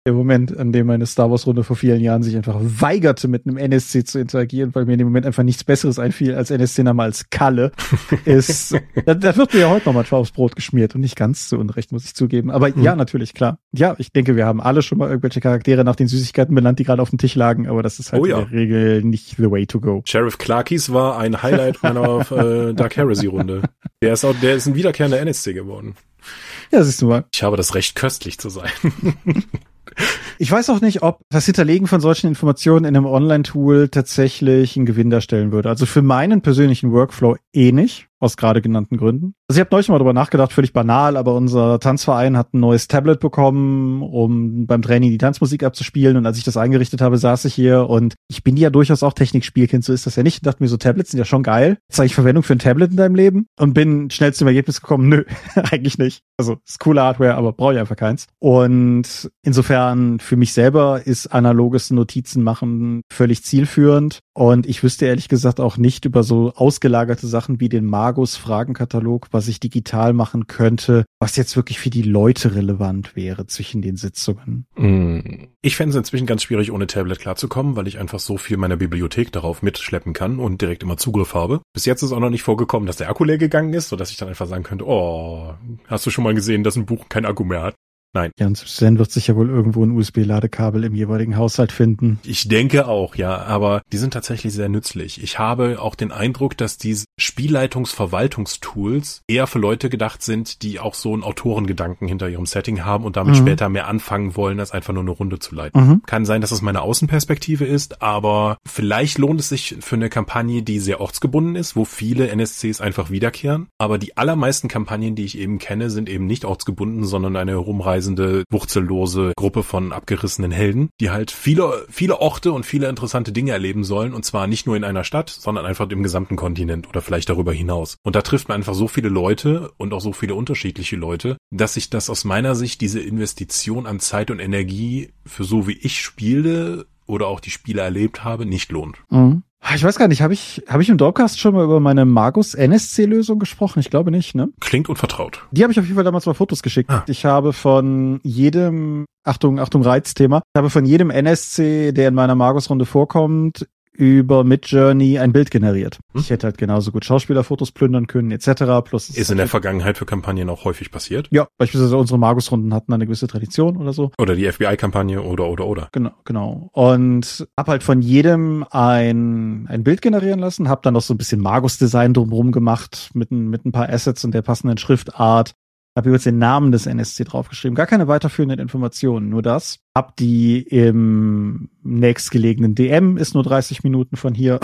der Moment, an dem meine Star Wars Runde vor vielen Jahren sich einfach weigerte, mit einem NSC zu interagieren, weil mir in dem Moment einfach nichts Besseres einfiel als NSC-Name als Kalle, ist, da, da, wird mir ja heute nochmal aufs Brot geschmiert und nicht ganz zu Unrecht, muss ich zugeben. Aber mhm. ja, natürlich, klar. Ja, ich denke, wir haben alle schon mal irgendwelche Charaktere nach den Süßigkeiten benannt, die gerade auf dem Tisch lagen, aber das ist halt oh, ja. in der Regel nicht the way to go. Sheriff Clarkies war ein Highlight meiner äh, Dark Heresy Runde. Der ist auch, der ist ein wiederkehrender NSC geworden. Ja, siehst du mal. Ich habe das Recht, köstlich zu sein. Ich weiß auch nicht, ob das Hinterlegen von solchen Informationen in einem Online-Tool tatsächlich einen Gewinn darstellen würde. Also für meinen persönlichen Workflow eh nicht aus gerade genannten Gründen. Also ich habe neulich mal darüber nachgedacht, völlig banal, aber unser Tanzverein hat ein neues Tablet bekommen, um beim Training die Tanzmusik abzuspielen. Und als ich das eingerichtet habe, saß ich hier und ich bin ja durchaus auch Technikspielkind, so ist das ja nicht. Ich dachte mir so, Tablets sind ja schon geil. Zeige ich Verwendung für ein Tablet in deinem Leben? Und bin schnell zum Ergebnis gekommen, nö, eigentlich nicht. Also ist coole Hardware, aber brauche ich einfach keins. Und insofern für mich selber ist analoges Notizen machen völlig zielführend. Und ich wüsste ehrlich gesagt auch nicht über so ausgelagerte Sachen wie den Magus Fragenkatalog, was ich digital machen könnte, was jetzt wirklich für die Leute relevant wäre zwischen den Sitzungen. Mm. Ich fände es inzwischen ganz schwierig, ohne Tablet klarzukommen, weil ich einfach so viel meiner Bibliothek darauf mitschleppen kann und direkt immer Zugriff habe. Bis jetzt ist auch noch nicht vorgekommen, dass der Akku leer gegangen ist, sodass ich dann einfach sagen könnte, oh, hast du schon mal gesehen, dass ein Buch kein Akku mehr hat? Nein. Ja, und Sven wird sich ja wohl irgendwo ein USB-Ladekabel im jeweiligen Haushalt finden. Ich denke auch, ja, aber die sind tatsächlich sehr nützlich. Ich habe auch den Eindruck, dass diese Spielleitungs-Verwaltungstools eher für Leute gedacht sind, die auch so einen Autorengedanken hinter ihrem Setting haben und damit mhm. später mehr anfangen wollen, als einfach nur eine Runde zu leiten. Mhm. Kann sein, dass das meine Außenperspektive ist, aber vielleicht lohnt es sich für eine Kampagne, die sehr ortsgebunden ist, wo viele NSCs einfach wiederkehren. Aber die allermeisten Kampagnen, die ich eben kenne, sind eben nicht ortsgebunden, sondern eine Herumreise reisende, wurzellose Gruppe von abgerissenen Helden, die halt viele, viele Orte und viele interessante Dinge erleben sollen und zwar nicht nur in einer Stadt, sondern einfach im gesamten Kontinent oder vielleicht darüber hinaus. Und da trifft man einfach so viele Leute und auch so viele unterschiedliche Leute, dass sich das aus meiner Sicht diese Investition an Zeit und Energie für so wie ich spiele oder auch die Spiele erlebt habe, nicht lohnt. Mhm. Ah, ich weiß gar nicht, habe ich, hab ich im Dropcast schon mal über meine Magus NSC-Lösung gesprochen? Ich glaube nicht, ne? Klingt unvertraut. Die habe ich auf jeden Fall damals mal Fotos geschickt. Ah. Ich habe von jedem, Achtung, Achtung, Reizthema, ich habe von jedem NSC, der in meiner Magus-Runde vorkommt, über Midjourney ein Bild generiert. Hm? Ich hätte halt genauso gut Schauspielerfotos plündern können, etc. Plus ist in der Vergangenheit für Kampagnen auch häufig passiert. Ja, beispielsweise unsere Magus-Runden hatten eine gewisse Tradition oder so. Oder die FBI-Kampagne oder oder oder. Genau, genau. Und hab halt von jedem ein ein Bild generieren lassen, hab dann noch so ein bisschen Magus-Design drumherum gemacht mit ein, mit ein paar Assets und der passenden Schriftart habe jetzt den Namen des NSC draufgeschrieben. Gar keine weiterführenden Informationen, nur das. Hab die im nächstgelegenen DM, ist nur 30 Minuten von hier,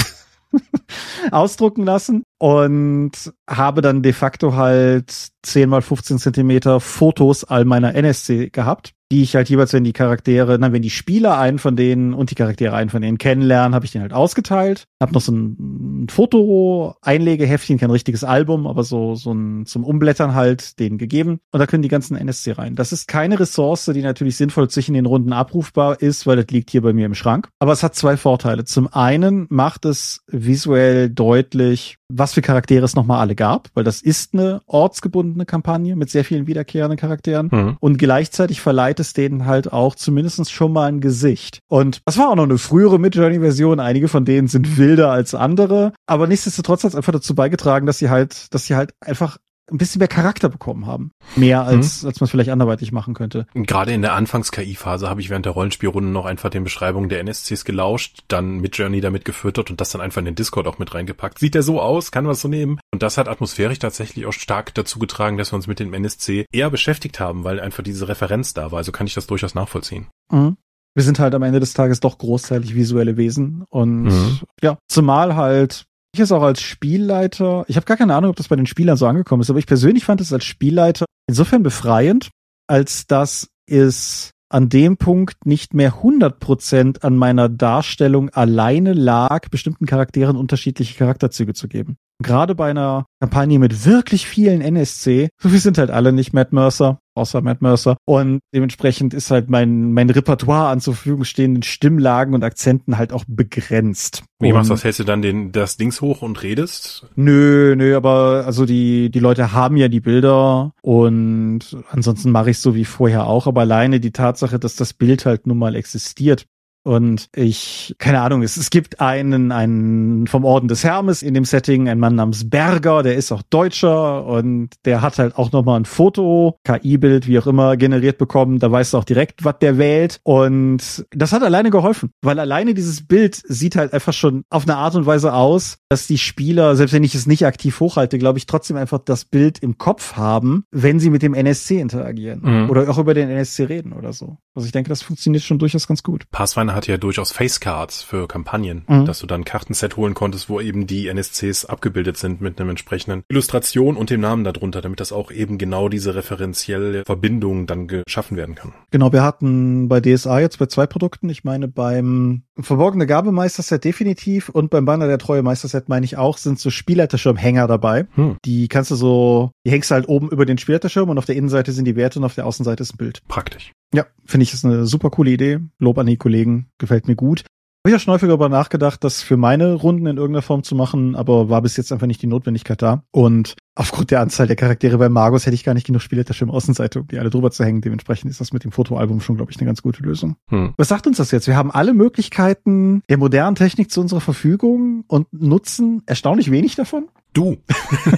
ausdrucken lassen und habe dann de facto halt 10 mal 15 Zentimeter Fotos all meiner NSC gehabt die ich halt jeweils, wenn die Charaktere, na, wenn die Spieler einen von denen und die Charaktere einen von denen kennenlernen, habe ich den halt ausgeteilt. Hab noch so ein, ein Foto-Einlegeheftchen, kein richtiges Album, aber so, so ein zum Umblättern halt den gegeben. Und da können die ganzen NSC rein. Das ist keine Ressource, die natürlich sinnvoll zwischen den Runden abrufbar ist, weil das liegt hier bei mir im Schrank. Aber es hat zwei Vorteile. Zum einen macht es visuell deutlich, was für Charaktere es nochmal alle gab, weil das ist eine ortsgebundene Kampagne mit sehr vielen wiederkehrenden Charakteren mhm. und gleichzeitig verleiht es denen halt auch zumindest schon mal ein Gesicht. Und das war auch noch eine frühere Midjourney-Version, einige von denen sind wilder als andere, aber nichtsdestotrotz hat es einfach dazu beigetragen, dass sie halt, dass sie halt einfach ein bisschen mehr Charakter bekommen haben. Mehr als, mhm. als man es vielleicht anderweitig machen könnte. Gerade in der Anfangs-KI-Phase habe ich während der Rollenspielrunden noch einfach den Beschreibungen der NSCs gelauscht, dann mit Journey damit gefüttert und das dann einfach in den Discord auch mit reingepackt. Sieht der so aus? Kann man es so nehmen? Und das hat atmosphärisch tatsächlich auch stark dazu getragen, dass wir uns mit dem NSC eher beschäftigt haben, weil einfach diese Referenz da war. Also kann ich das durchaus nachvollziehen. Mhm wir sind halt am Ende des Tages doch großteilig visuelle Wesen und mhm. ja, zumal halt ich es auch als Spielleiter, ich habe gar keine Ahnung, ob das bei den Spielern so angekommen ist, aber ich persönlich fand es als Spielleiter insofern befreiend, als dass es an dem Punkt nicht mehr 100% an meiner Darstellung alleine lag, bestimmten Charakteren unterschiedliche Charakterzüge zu geben. Gerade bei einer Kampagne mit wirklich vielen NSC, so wir sind halt alle nicht Matt Mercer, außer Matt Mercer. Und dementsprechend ist halt mein, mein Repertoire an zur Verfügung stehenden Stimmlagen und Akzenten halt auch begrenzt. Wie machst du das? Hältst du dann den, das Dings hoch und redest? Nö, nö, aber also die, die Leute haben ja die Bilder und ansonsten mache ich so wie vorher auch, aber alleine die Tatsache, dass das Bild halt nun mal existiert, und ich, keine Ahnung, es, es gibt einen, einen vom Orden des Hermes in dem Setting, ein Mann namens Berger, der ist auch Deutscher und der hat halt auch nochmal ein Foto, KI-Bild, wie auch immer, generiert bekommen. Da weißt du auch direkt, was der wählt. Und das hat alleine geholfen, weil alleine dieses Bild sieht halt einfach schon auf eine Art und Weise aus, dass die Spieler, selbst wenn ich es nicht aktiv hochhalte, glaube ich, trotzdem einfach das Bild im Kopf haben, wenn sie mit dem NSC interagieren mhm. oder auch über den NSC reden oder so. Also ich denke, das funktioniert schon durchaus ganz gut. Pathfinder hat ja durchaus Facecards für Kampagnen, mhm. dass du dann ein Kartenset holen konntest, wo eben die NSCs abgebildet sind mit einem entsprechenden Illustration und dem Namen darunter, damit das auch eben genau diese referenzielle Verbindung dann geschaffen werden kann. Genau, wir hatten bei DSA jetzt bei zwei Produkten, ich meine beim Verborgene Gabemeister-Set definitiv und beim Banner der Treue Meister-Set meine ich auch, sind so Spielleiterschirmhänger dabei. Hm. Die kannst du so, die hängst du halt oben über den Spielleiterschirm und auf der Innenseite sind die Werte und auf der Außenseite ist ein Bild. Praktisch. Ja, finde ich ist eine super coole Idee. Lob an die Kollegen, gefällt mir gut. Habe ich ja schon häufiger darüber nachgedacht, das für meine Runden in irgendeiner Form zu machen, aber war bis jetzt einfach nicht die Notwendigkeit da. Und aufgrund der Anzahl der Charaktere bei Magus hätte ich gar nicht genug Spielleiterschirm Außenseite, um die alle drüber zu hängen. Dementsprechend ist das mit dem Fotoalbum schon, glaube ich, eine ganz gute Lösung. Hm. Was sagt uns das jetzt? Wir haben alle Möglichkeiten der modernen Technik zu unserer Verfügung und nutzen erstaunlich wenig davon. Du.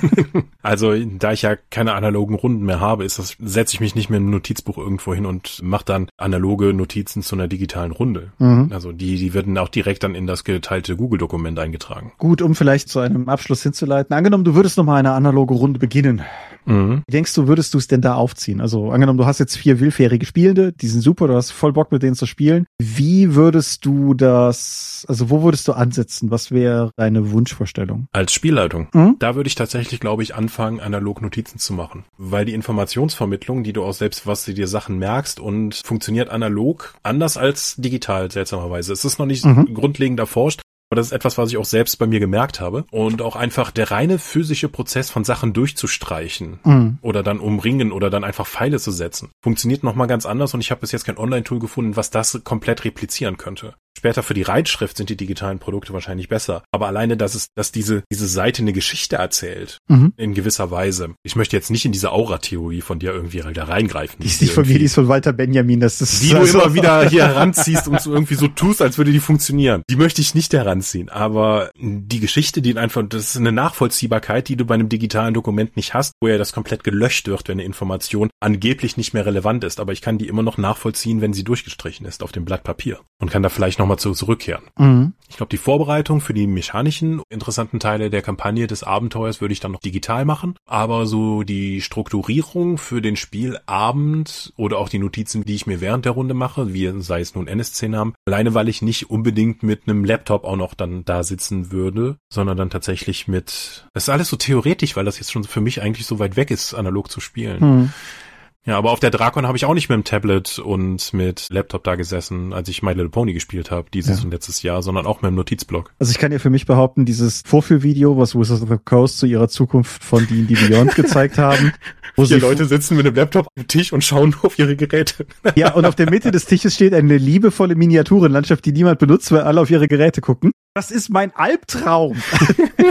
also, da ich ja keine analogen Runden mehr habe, ist das, setze ich mich nicht mehr im Notizbuch irgendwo hin und mache dann analoge Notizen zu einer digitalen Runde. Mhm. Also, die, die werden auch direkt dann in das geteilte Google-Dokument eingetragen. Gut, um vielleicht zu einem Abschluss hinzuleiten. Angenommen, du würdest nochmal eine analoge Runde beginnen. Mhm. Wie denkst du, würdest du es denn da aufziehen? Also angenommen, du hast jetzt vier willfährige Spielende, die sind super, du hast voll Bock mit denen zu spielen. Wie würdest du das, also wo würdest du ansetzen? Was wäre deine Wunschvorstellung? Als Spielleitung. Mhm. Da würde ich tatsächlich, glaube ich, anfangen, analog Notizen zu machen. Weil die Informationsvermittlung, die du auch selbst, was du dir Sachen merkst und funktioniert analog anders als digital, seltsamerweise. Es ist noch nicht mhm. grundlegend erforscht, aber das ist etwas, was ich auch selbst bei mir gemerkt habe. Und auch einfach der reine physische Prozess von Sachen durchzustreichen mhm. oder dann umringen oder dann einfach Pfeile zu setzen, funktioniert nochmal ganz anders. Und ich habe bis jetzt kein Online-Tool gefunden, was das komplett replizieren könnte. Später für die Reitschrift sind die digitalen Produkte wahrscheinlich besser. Aber alleine, dass es, dass diese, diese Seite eine Geschichte erzählt, mhm. in gewisser Weise. Ich möchte jetzt nicht in diese Aura-Theorie von dir irgendwie da reingreifen. Die ist nicht von mir, die ist von Walter Benjamin. Das ist die du immer wieder hier heranziehst und so irgendwie so tust, als würde die funktionieren. Die möchte ich nicht heranziehen. Aber die Geschichte, die einfach, das ist eine Nachvollziehbarkeit, die du bei einem digitalen Dokument nicht hast, wo ja das komplett gelöscht wird, wenn eine Information angeblich nicht mehr relevant ist. Aber ich kann die immer noch nachvollziehen, wenn sie durchgestrichen ist auf dem Blatt Papier. Und kann da vielleicht nochmal zu zurückkehren. Mhm. Ich glaube, die Vorbereitung für die mechanischen interessanten Teile der Kampagne des Abenteuers würde ich dann noch digital machen. Aber so die Strukturierung für den Spielabend oder auch die Notizen, die ich mir während der Runde mache, wie sei es nun NSC-Namen, alleine weil ich nicht unbedingt mit einem Laptop auch noch dann da sitzen würde, sondern dann tatsächlich mit, das ist alles so theoretisch, weil das jetzt schon für mich eigentlich so weit weg ist, analog zu spielen. Mhm. Ja, aber auf der Drakon habe ich auch nicht mit dem Tablet und mit Laptop da gesessen, als ich My Little Pony gespielt habe, dieses ja. und letztes Jahr, sondern auch mit dem Notizblock. Also ich kann ja für mich behaupten, dieses Vorführvideo, was Wizards of the Coast zu ihrer Zukunft von D&D Beyond gezeigt haben, wo Vier Leute sitzen mit einem Laptop am Tisch und schauen auf ihre Geräte. Ja, und auf der Mitte des Tisches steht eine liebevolle Miniaturenlandschaft, die niemand benutzt, weil alle auf ihre Geräte gucken. Das ist mein Albtraum.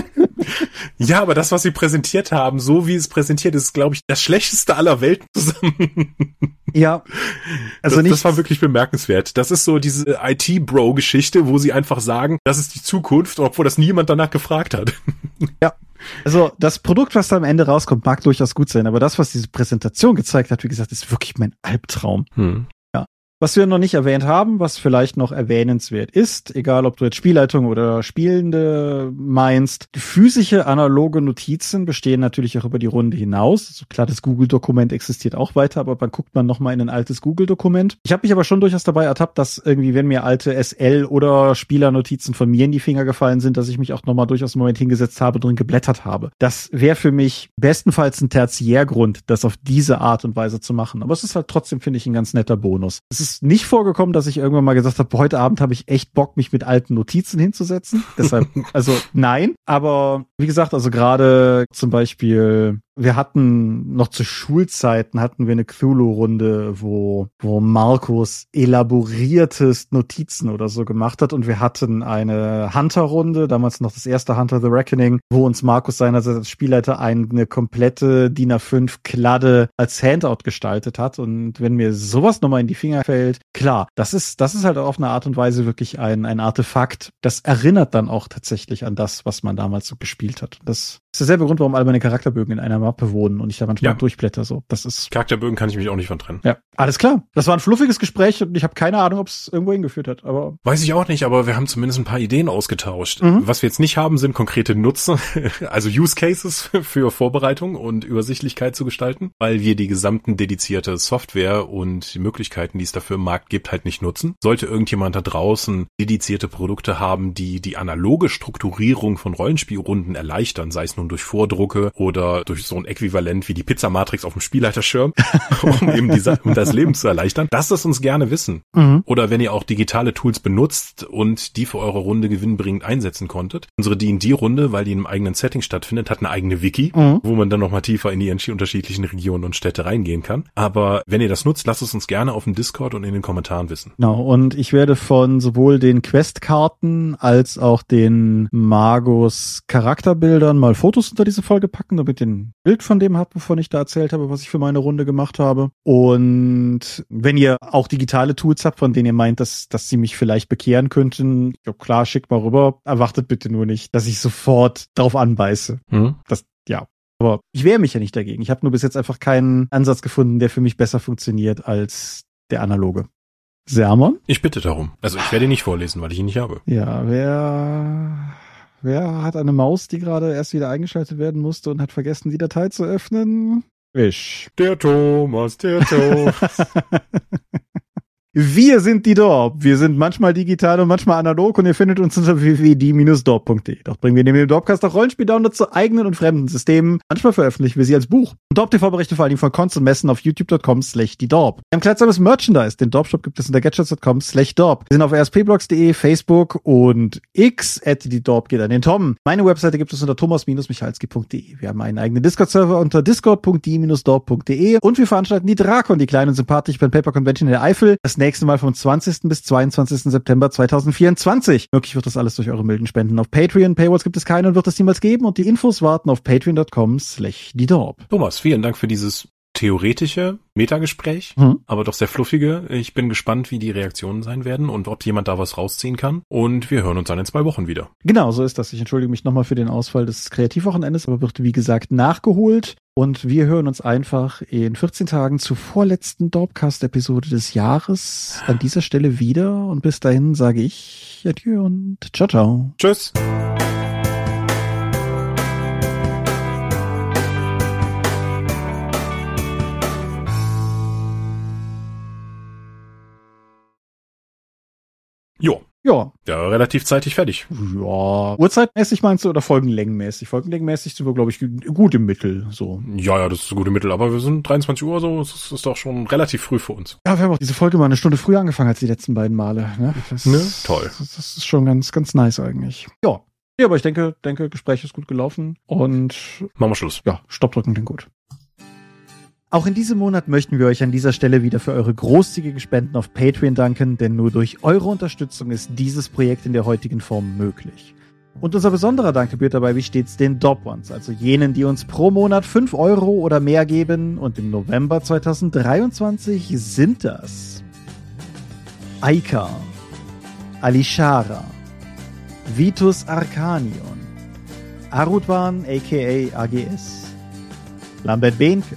ja, aber das, was sie präsentiert haben, so wie es präsentiert ist, glaube ich, das schlechteste aller Welten zusammen. Ja. Also das, nicht. Das war wirklich bemerkenswert. Das ist so diese IT-Bro-Geschichte, wo sie einfach sagen, das ist die Zukunft, obwohl das niemand danach gefragt hat. Ja. Also das Produkt, was da am Ende rauskommt, mag durchaus gut sein, aber das, was diese Präsentation gezeigt hat, wie gesagt, ist wirklich mein Albtraum. Hm. Was wir noch nicht erwähnt haben, was vielleicht noch erwähnenswert ist, egal ob du jetzt Spielleitung oder Spielende meinst, physische analoge Notizen bestehen natürlich auch über die Runde hinaus. Also klar, das Google-Dokument existiert auch weiter, aber dann guckt man nochmal in ein altes Google-Dokument. Ich habe mich aber schon durchaus dabei ertappt, dass irgendwie, wenn mir alte SL oder Spielernotizen von mir in die Finger gefallen sind, dass ich mich auch nochmal durchaus einen Moment hingesetzt habe drin geblättert habe. Das wäre für mich bestenfalls ein Tertiärgrund, das auf diese Art und Weise zu machen. Aber es ist halt trotzdem, finde ich, ein ganz netter Bonus. Es ist ist nicht vorgekommen, dass ich irgendwann mal gesagt habe, heute Abend habe ich echt Bock, mich mit alten Notizen hinzusetzen. Deshalb, also nein. Aber wie gesagt, also gerade zum Beispiel wir hatten noch zu Schulzeiten hatten wir eine Cthulhu-Runde, wo, wo Markus elaboriertest Notizen oder so gemacht hat. Und wir hatten eine Hunter-Runde, damals noch das erste Hunter the Reckoning, wo uns Markus seinerseits als Spielleiter eine komplette DIN A5 Kladde als Handout gestaltet hat. Und wenn mir sowas nochmal in die Finger fällt, klar, das ist, das ist halt auf eine Art und Weise wirklich ein, ein Artefakt, das erinnert dann auch tatsächlich an das, was man damals so gespielt hat. Das ist derselbe Grund, warum all meine Charakterbögen in einer Mappe wohnen und ich da manchmal ja. durchblätter. So, das ist Charakterbögen kann ich mich auch nicht von trennen. Ja, alles klar. Das war ein fluffiges Gespräch und ich habe keine Ahnung, ob es irgendwo hingeführt hat. Aber weiß ich auch nicht. Aber wir haben zumindest ein paar Ideen ausgetauscht. Mhm. Was wir jetzt nicht haben, sind konkrete Nutzer, also Use Cases für Vorbereitung und Übersichtlichkeit zu gestalten, weil wir die gesamten dedizierte Software und die Möglichkeiten, die es dafür im Markt gibt, halt nicht nutzen. Sollte irgendjemand da draußen dedizierte Produkte haben, die die analoge Strukturierung von Rollenspielrunden erleichtern, sei es nun durch Vordrucke oder durch so ein Äquivalent wie die Pizza-Matrix auf dem Spielleiterschirm, um eben die, um das Leben zu erleichtern. Lasst es uns gerne wissen. Mhm. Oder wenn ihr auch digitale Tools benutzt und die für eure Runde gewinnbringend einsetzen konntet. Unsere D&D-Runde, weil die in einem eigenen Setting stattfindet, hat eine eigene Wiki, mhm. wo man dann nochmal tiefer in die unterschiedlichen Regionen und Städte reingehen kann. Aber wenn ihr das nutzt, lasst es uns gerne auf dem Discord und in den Kommentaren wissen. Genau, und ich werde von sowohl den Questkarten als auch den Magos Charakterbildern mal Fotos unter diese Folge packen, damit ihr ein Bild von dem habt, wovon ich da erzählt habe, was ich für meine Runde gemacht habe. Und wenn ihr auch digitale Tools habt, von denen ihr meint, dass, dass sie mich vielleicht bekehren könnten, ja klar, schickt mal rüber. Erwartet bitte nur nicht, dass ich sofort drauf anbeiße. Mhm. Das, ja, aber ich wehre mich ja nicht dagegen. Ich habe nur bis jetzt einfach keinen Ansatz gefunden, der für mich besser funktioniert als der analoge. Sermon? Ich bitte darum. Also ich werde ihn nicht vorlesen, weil ich ihn nicht habe. Ja, wer Wer hat eine Maus, die gerade erst wieder eingeschaltet werden musste und hat vergessen, die Datei zu öffnen? Ich. Der Thomas, der Thomas. Wir sind die Dorp. Wir sind manchmal digital und manchmal analog und ihr findet uns unter www.die-dorp.de. Doch bringen wir neben dem Dorpcast auch Rollenspiel-Downloads zu eigenen und fremden Systemen. Manchmal veröffentlichen wir sie als Buch. Und Dorp TV berichte vor allem von Cons und Messen auf youtube.com slash die Dorp. Wir haben kleidsames Merchandise. Den Dorp-Shop gibt es unter gadgets.com slash Dorp. Wir sind auf rspblogs.de, Facebook und X at die Dorp geht an den Tom. Meine Webseite gibt es unter thomas-michalski.de. Wir haben einen eigenen Discord-Server unter discord.die-dorp.de und wir veranstalten die Drakon, die kleinen und sympathisch Pen Paper Convention in der Eifel. Das nächste Mal vom 20. bis 22. September 2024. Möglich wird das alles durch eure milden Spenden auf Patreon. Paywalls gibt es keine und wird es niemals geben und die Infos warten auf patreon.com slash die Thomas, vielen Dank für dieses theoretische Metagespräch, mhm. aber doch sehr fluffige. Ich bin gespannt, wie die Reaktionen sein werden und ob jemand da was rausziehen kann. Und wir hören uns dann in zwei Wochen wieder. Genau, so ist das. Ich entschuldige mich nochmal für den Ausfall des Kreativwochenendes, aber wird wie gesagt nachgeholt. Und wir hören uns einfach in 14 Tagen zur vorletzten Dorpcast-Episode des Jahres an dieser Stelle wieder. Und bis dahin sage ich Adieu und ciao, ciao. Tschüss. Jo. Ja. Ja, relativ zeitig fertig. Ja. Uhrzeitmäßig meinst du oder folgenlängenmäßig? Folgenlängenmäßig sind wir, glaube ich, gut im Mittel, so. Ja, ja, das ist gut im Mittel, aber wir sind 23 Uhr so, das ist doch schon relativ früh für uns. Ja, wir haben auch diese Folge mal eine Stunde früher angefangen als die letzten beiden Male, ne? Das, ne? Toll. Das, das ist schon ganz, ganz nice eigentlich. Ja. Ja, aber ich denke, denke, Gespräch ist gut gelaufen und. Machen wir Schluss. Ja, Stopp drücken klingt gut. Auch in diesem Monat möchten wir euch an dieser Stelle wieder für eure großzügige Spenden auf Patreon danken, denn nur durch eure Unterstützung ist dieses Projekt in der heutigen Form möglich. Und unser besonderer Dank gebührt dabei wie stets den Dop Ones, also jenen, die uns pro Monat 5 Euro oder mehr geben. Und im November 2023 sind das Aika, Alishara, Vitus Arcanion, Arudwan aka AGS, Lambert Behnke,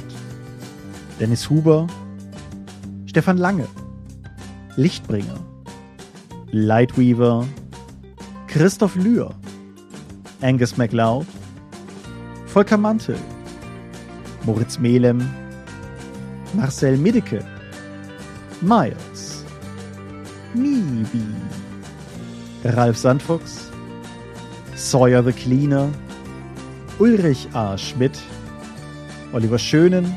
Dennis Huber, Stefan Lange, Lichtbringer, Lightweaver, Christoph Lühr, Angus MacLeod, Volker Mantel, Moritz Melem, Marcel Middeke, Miles, Nibi, Ralf Sandfuchs, Sawyer the Cleaner, Ulrich A. Schmidt, Oliver Schönen,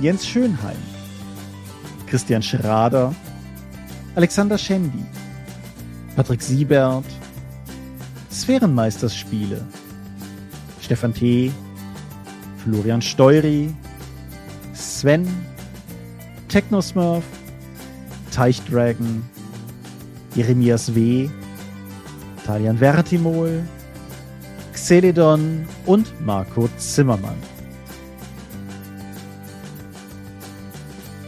Jens Schönheim, Christian Schrader, Alexander Schendi, Patrick Siebert, Sphärenmeisterspiele, Stefan T., Florian Steury, Sven, Technosmurf, Teichdragon, Jeremias W., Talian Vertimol, Xeledon und Marco Zimmermann.